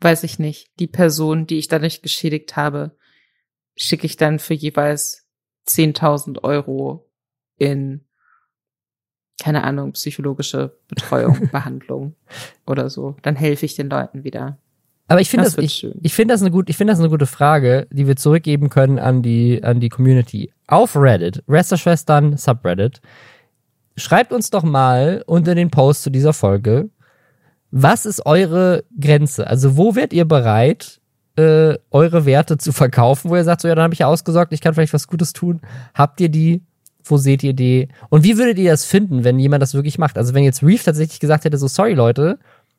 weiß ich nicht, die Person, die ich dadurch geschädigt habe, schicke ich dann für jeweils 10.000 Euro in, keine Ahnung, psychologische Betreuung, Behandlung oder so. Dann helfe ich den Leuten wieder. Aber ich finde das, das ich, ich finde das eine ich finde das eine gute Frage, die wir zurückgeben können an die, an die Community. Auf Reddit, Rester-Schwestern Subreddit, schreibt uns doch mal unter den Post zu dieser Folge, was ist eure Grenze? Also wo werdet ihr bereit, äh, eure Werte zu verkaufen, wo ihr sagt, so ja, dann habe ich ja ausgesorgt, ich kann vielleicht was Gutes tun. Habt ihr die? Wo seht ihr die? Und wie würdet ihr das finden, wenn jemand das wirklich macht? Also wenn jetzt Reef tatsächlich gesagt hätte, so sorry Leute,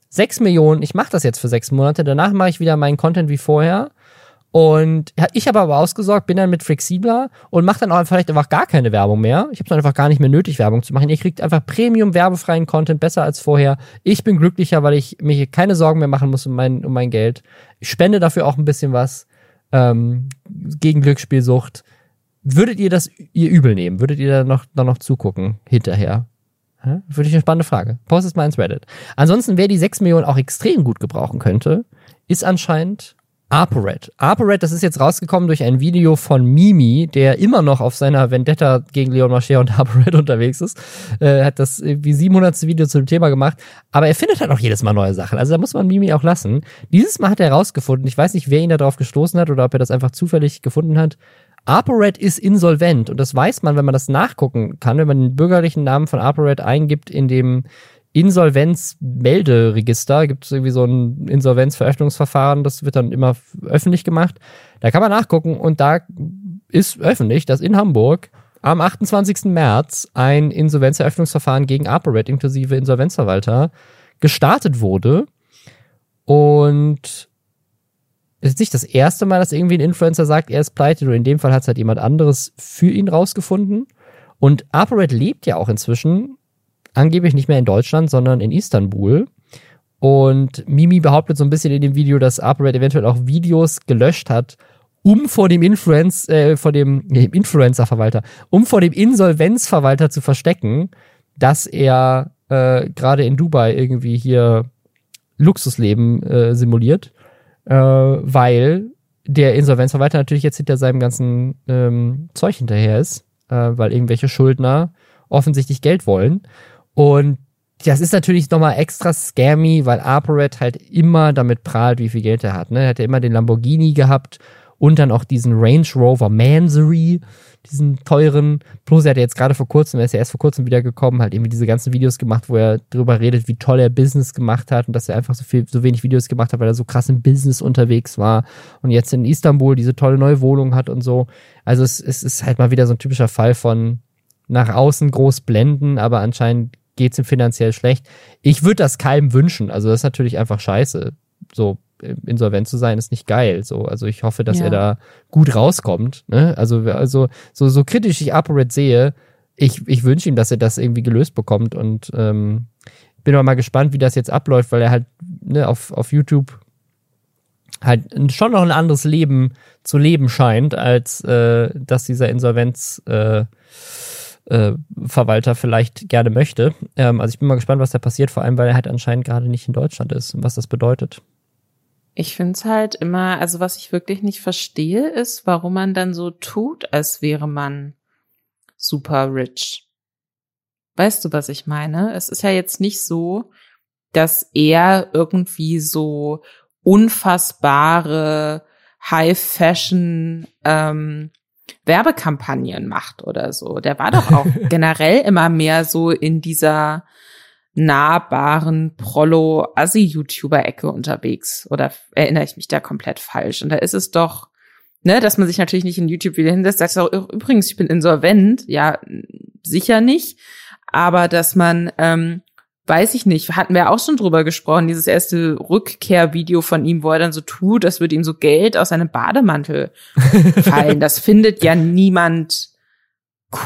sechs Millionen, ich mache das jetzt für sechs Monate, danach mache ich wieder meinen Content wie vorher Und ich habe aber ausgesorgt, bin dann mit flexibler und mache dann auch vielleicht einfach gar keine Werbung mehr. Ich habe dann einfach gar nicht mehr nötig, Werbung zu machen. Ihr kriegt einfach Premium werbefreien Content besser als vorher. Ich bin glücklicher, weil ich mir keine Sorgen mehr machen muss um mein, um mein Geld. Ich spende dafür auch ein bisschen was ähm, gegen Glücksspielsucht. Würdet ihr das ihr übel nehmen? Würdet ihr da noch, noch zugucken hinterher? Ja, Würde ich eine spannende Frage. Post es mal ins Reddit. Ansonsten, wer die 6 Millionen auch extrem gut gebrauchen könnte, ist anscheinend ApoRed. ApoRed, das ist jetzt rausgekommen durch ein Video von Mimi, der immer noch auf seiner Vendetta gegen Leon Mascher und ApoRed unterwegs ist. Äh, hat das wie 700. Video zu dem Thema gemacht. Aber er findet halt auch jedes Mal neue Sachen. Also da muss man Mimi auch lassen. Dieses Mal hat er rausgefunden, ich weiß nicht, wer ihn da drauf gestoßen hat oder ob er das einfach zufällig gefunden hat. ApoRed ist insolvent und das weiß man, wenn man das nachgucken kann, wenn man den bürgerlichen Namen von ApoRed eingibt in dem Insolvenzmelderegister, gibt es irgendwie so ein Insolvenzveröffentlichungsverfahren, das wird dann immer öffentlich gemacht. Da kann man nachgucken und da ist öffentlich, dass in Hamburg am 28. März ein Insolvenzeröffnungsverfahren gegen ApoRed inklusive Insolvenzverwalter gestartet wurde. Und es ist nicht das erste Mal, dass irgendwie ein Influencer sagt, er ist pleite, nur in dem Fall hat es halt jemand anderes für ihn rausgefunden. Und ApoRed lebt ja auch inzwischen angeblich nicht mehr in Deutschland, sondern in Istanbul. Und Mimi behauptet so ein bisschen in dem Video, dass ApoRed eventuell auch Videos gelöscht hat, um vor dem Influenz, äh, vor dem, nee, Influencer-Verwalter, um vor dem Insolvenzverwalter zu verstecken, dass er äh, gerade in Dubai irgendwie hier Luxusleben äh, simuliert äh, weil der Insolvenzverwalter natürlich jetzt hinter seinem ganzen ähm, Zeug hinterher ist, äh, weil irgendwelche Schuldner offensichtlich Geld wollen. Und das ist natürlich nochmal extra scammy, weil ApoRed halt immer damit prahlt, wie viel Geld er hat. Ne? Er hat ja immer den Lamborghini gehabt und dann auch diesen Range Rover Mansory, diesen teuren. Plus er hat jetzt gerade vor kurzem, er ist ja erst vor kurzem wieder gekommen, halt irgendwie diese ganzen Videos gemacht, wo er drüber redet, wie toll er Business gemacht hat und dass er einfach so viel, so wenig Videos gemacht hat, weil er so krass im Business unterwegs war und jetzt in Istanbul diese tolle neue Wohnung hat und so. Also es, es ist halt mal wieder so ein typischer Fall von nach außen groß blenden, aber anscheinend geht's ihm finanziell schlecht. Ich würde das keinem wünschen. Also das ist natürlich einfach scheiße. So, insolvent zu sein, ist nicht geil. So, also ich hoffe, dass ja. er da gut rauskommt. Ne? Also, also so, so kritisch ich ApoRed sehe, ich, ich wünsche ihm, dass er das irgendwie gelöst bekommt und ähm, bin aber mal gespannt, wie das jetzt abläuft, weil er halt ne, auf, auf YouTube halt schon noch ein anderes Leben zu leben scheint, als äh, dass dieser Insolvenz äh, äh, Verwalter vielleicht gerne möchte. Ähm, also ich bin mal gespannt, was da passiert, vor allem weil er halt anscheinend gerade nicht in Deutschland ist und was das bedeutet. Ich finde es halt immer, also was ich wirklich nicht verstehe, ist, warum man dann so tut, als wäre man super rich. Weißt du, was ich meine? Es ist ja jetzt nicht so, dass er irgendwie so unfassbare High-Fashion ähm, Werbekampagnen macht oder so. Der war doch auch generell immer mehr so in dieser nahbaren Prollo-Assi-YouTuber-Ecke unterwegs. Oder erinnere ich mich da komplett falsch? Und da ist es doch, ne, dass man sich natürlich nicht in YouTube wieder hinsetzt, sagt auch, übrigens, ich bin insolvent. Ja, sicher nicht. Aber dass man, ähm, weiß ich nicht, hatten wir auch schon drüber gesprochen, dieses erste Rückkehrvideo von ihm, wo er dann so tut, das würde ihm so Geld aus seinem Bademantel fallen. Das findet ja niemand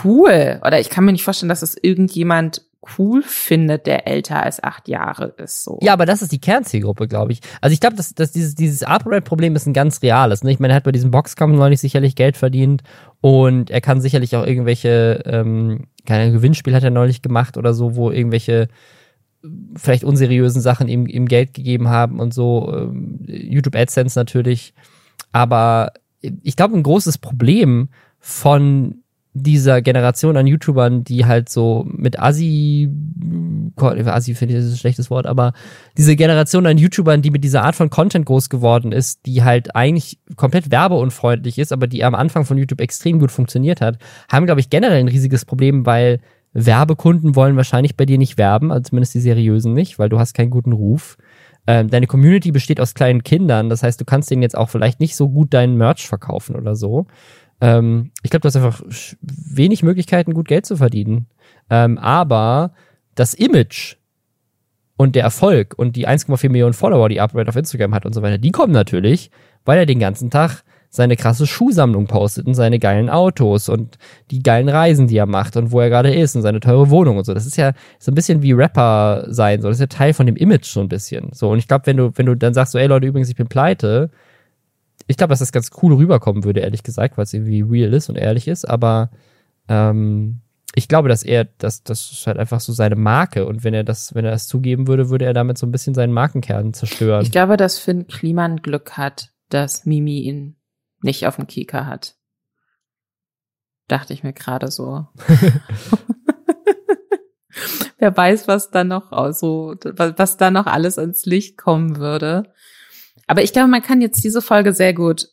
cool. Oder ich kann mir nicht vorstellen, dass das irgendjemand cool findet, der älter als acht Jahre ist. So. Ja, aber das ist die Kernzielgruppe, glaube ich. Also ich glaube, dass, dass dieses, dieses ApoRed-Problem ist ein ganz reales. Ne? Ich meine, er hat bei diesem Boxkampf neulich sicherlich Geld verdient und er kann sicherlich auch irgendwelche, ähm, keine Gewinnspiel hat er neulich gemacht oder so, wo irgendwelche vielleicht unseriösen Sachen ihm, ihm Geld gegeben haben und so. Ähm, YouTube AdSense natürlich. Aber ich glaube, ein großes Problem von dieser Generation an YouTubern, die halt so mit Asi, Asi finde ich das ist ein schlechtes Wort, aber diese Generation an YouTubern, die mit dieser Art von Content groß geworden ist, die halt eigentlich komplett werbeunfreundlich ist, aber die am Anfang von YouTube extrem gut funktioniert hat, haben, glaube ich, generell ein riesiges Problem, weil Werbekunden wollen wahrscheinlich bei dir nicht werben, also zumindest die seriösen nicht, weil du hast keinen guten Ruf. Ähm, deine Community besteht aus kleinen Kindern, das heißt, du kannst denen jetzt auch vielleicht nicht so gut deinen Merch verkaufen oder so. Ähm, ich glaube, du hast einfach wenig Möglichkeiten, gut Geld zu verdienen. Ähm, aber das Image und der Erfolg und die 1,4 Millionen Follower, die Upgrade auf Instagram hat und so weiter, die kommen natürlich, weil er den ganzen Tag seine krasse Schuhsammlung postet und seine geilen Autos und die geilen Reisen, die er macht und wo er gerade ist und seine teure Wohnung und so. Das ist ja so ein bisschen wie Rapper sein, so. Das ist ja Teil von dem Image so ein bisschen. So. Und ich glaube, wenn du, wenn du dann sagst, so, ey Leute, übrigens, ich bin pleite, ich glaube, dass das ganz cool rüberkommen würde, ehrlich gesagt, weil es irgendwie real ist und ehrlich ist, aber ähm, ich glaube, dass er, dass das ist halt einfach so seine Marke und wenn er das, wenn er das zugeben würde, würde er damit so ein bisschen seinen Markenkern zerstören. Ich glaube, dass Finn Kliman Glück hat, dass Mimi ihn nicht auf dem Kieker hat. Dachte ich mir gerade so. Wer weiß, was da noch so, was da noch alles ans Licht kommen würde. Aber ich glaube, man kann jetzt diese Folge sehr gut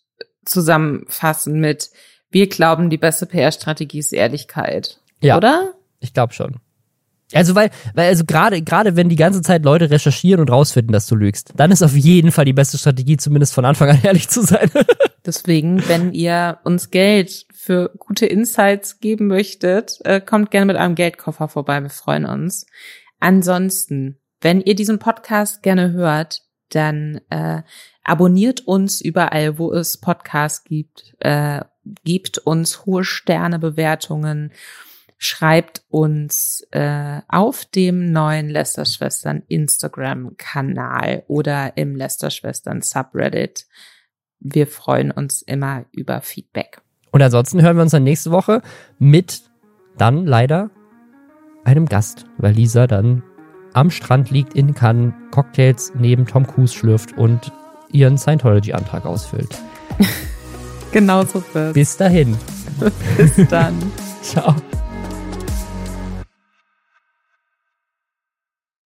zusammenfassen mit, wir glauben, die beste PR-Strategie ist Ehrlichkeit. Ja. Oder? Ich glaube schon. Also weil, weil also gerade gerade wenn die ganze Zeit Leute recherchieren und rausfinden, dass du lügst, dann ist auf jeden Fall die beste Strategie, zumindest von Anfang an ehrlich zu sein. Deswegen, wenn ihr uns Geld für gute Insights geben möchtet, äh, kommt gerne mit einem Geldkoffer vorbei. Wir freuen uns. Ansonsten, wenn ihr diesen Podcast gerne hört, dann äh, abonniert uns überall, wo es Podcasts gibt, äh, gibt uns hohe Sternebewertungen schreibt uns äh, auf dem neuen Lester-Schwestern Instagram-Kanal oder im Lester-Schwestern Subreddit. Wir freuen uns immer über Feedback. Und ansonsten hören wir uns dann nächste Woche mit dann leider einem Gast, weil Lisa dann am Strand liegt in Cannes, Cocktails neben Tom Cruise schlürft und ihren Scientology-Antrag ausfüllt. genau so. Bis dahin. Bis dann. Ciao.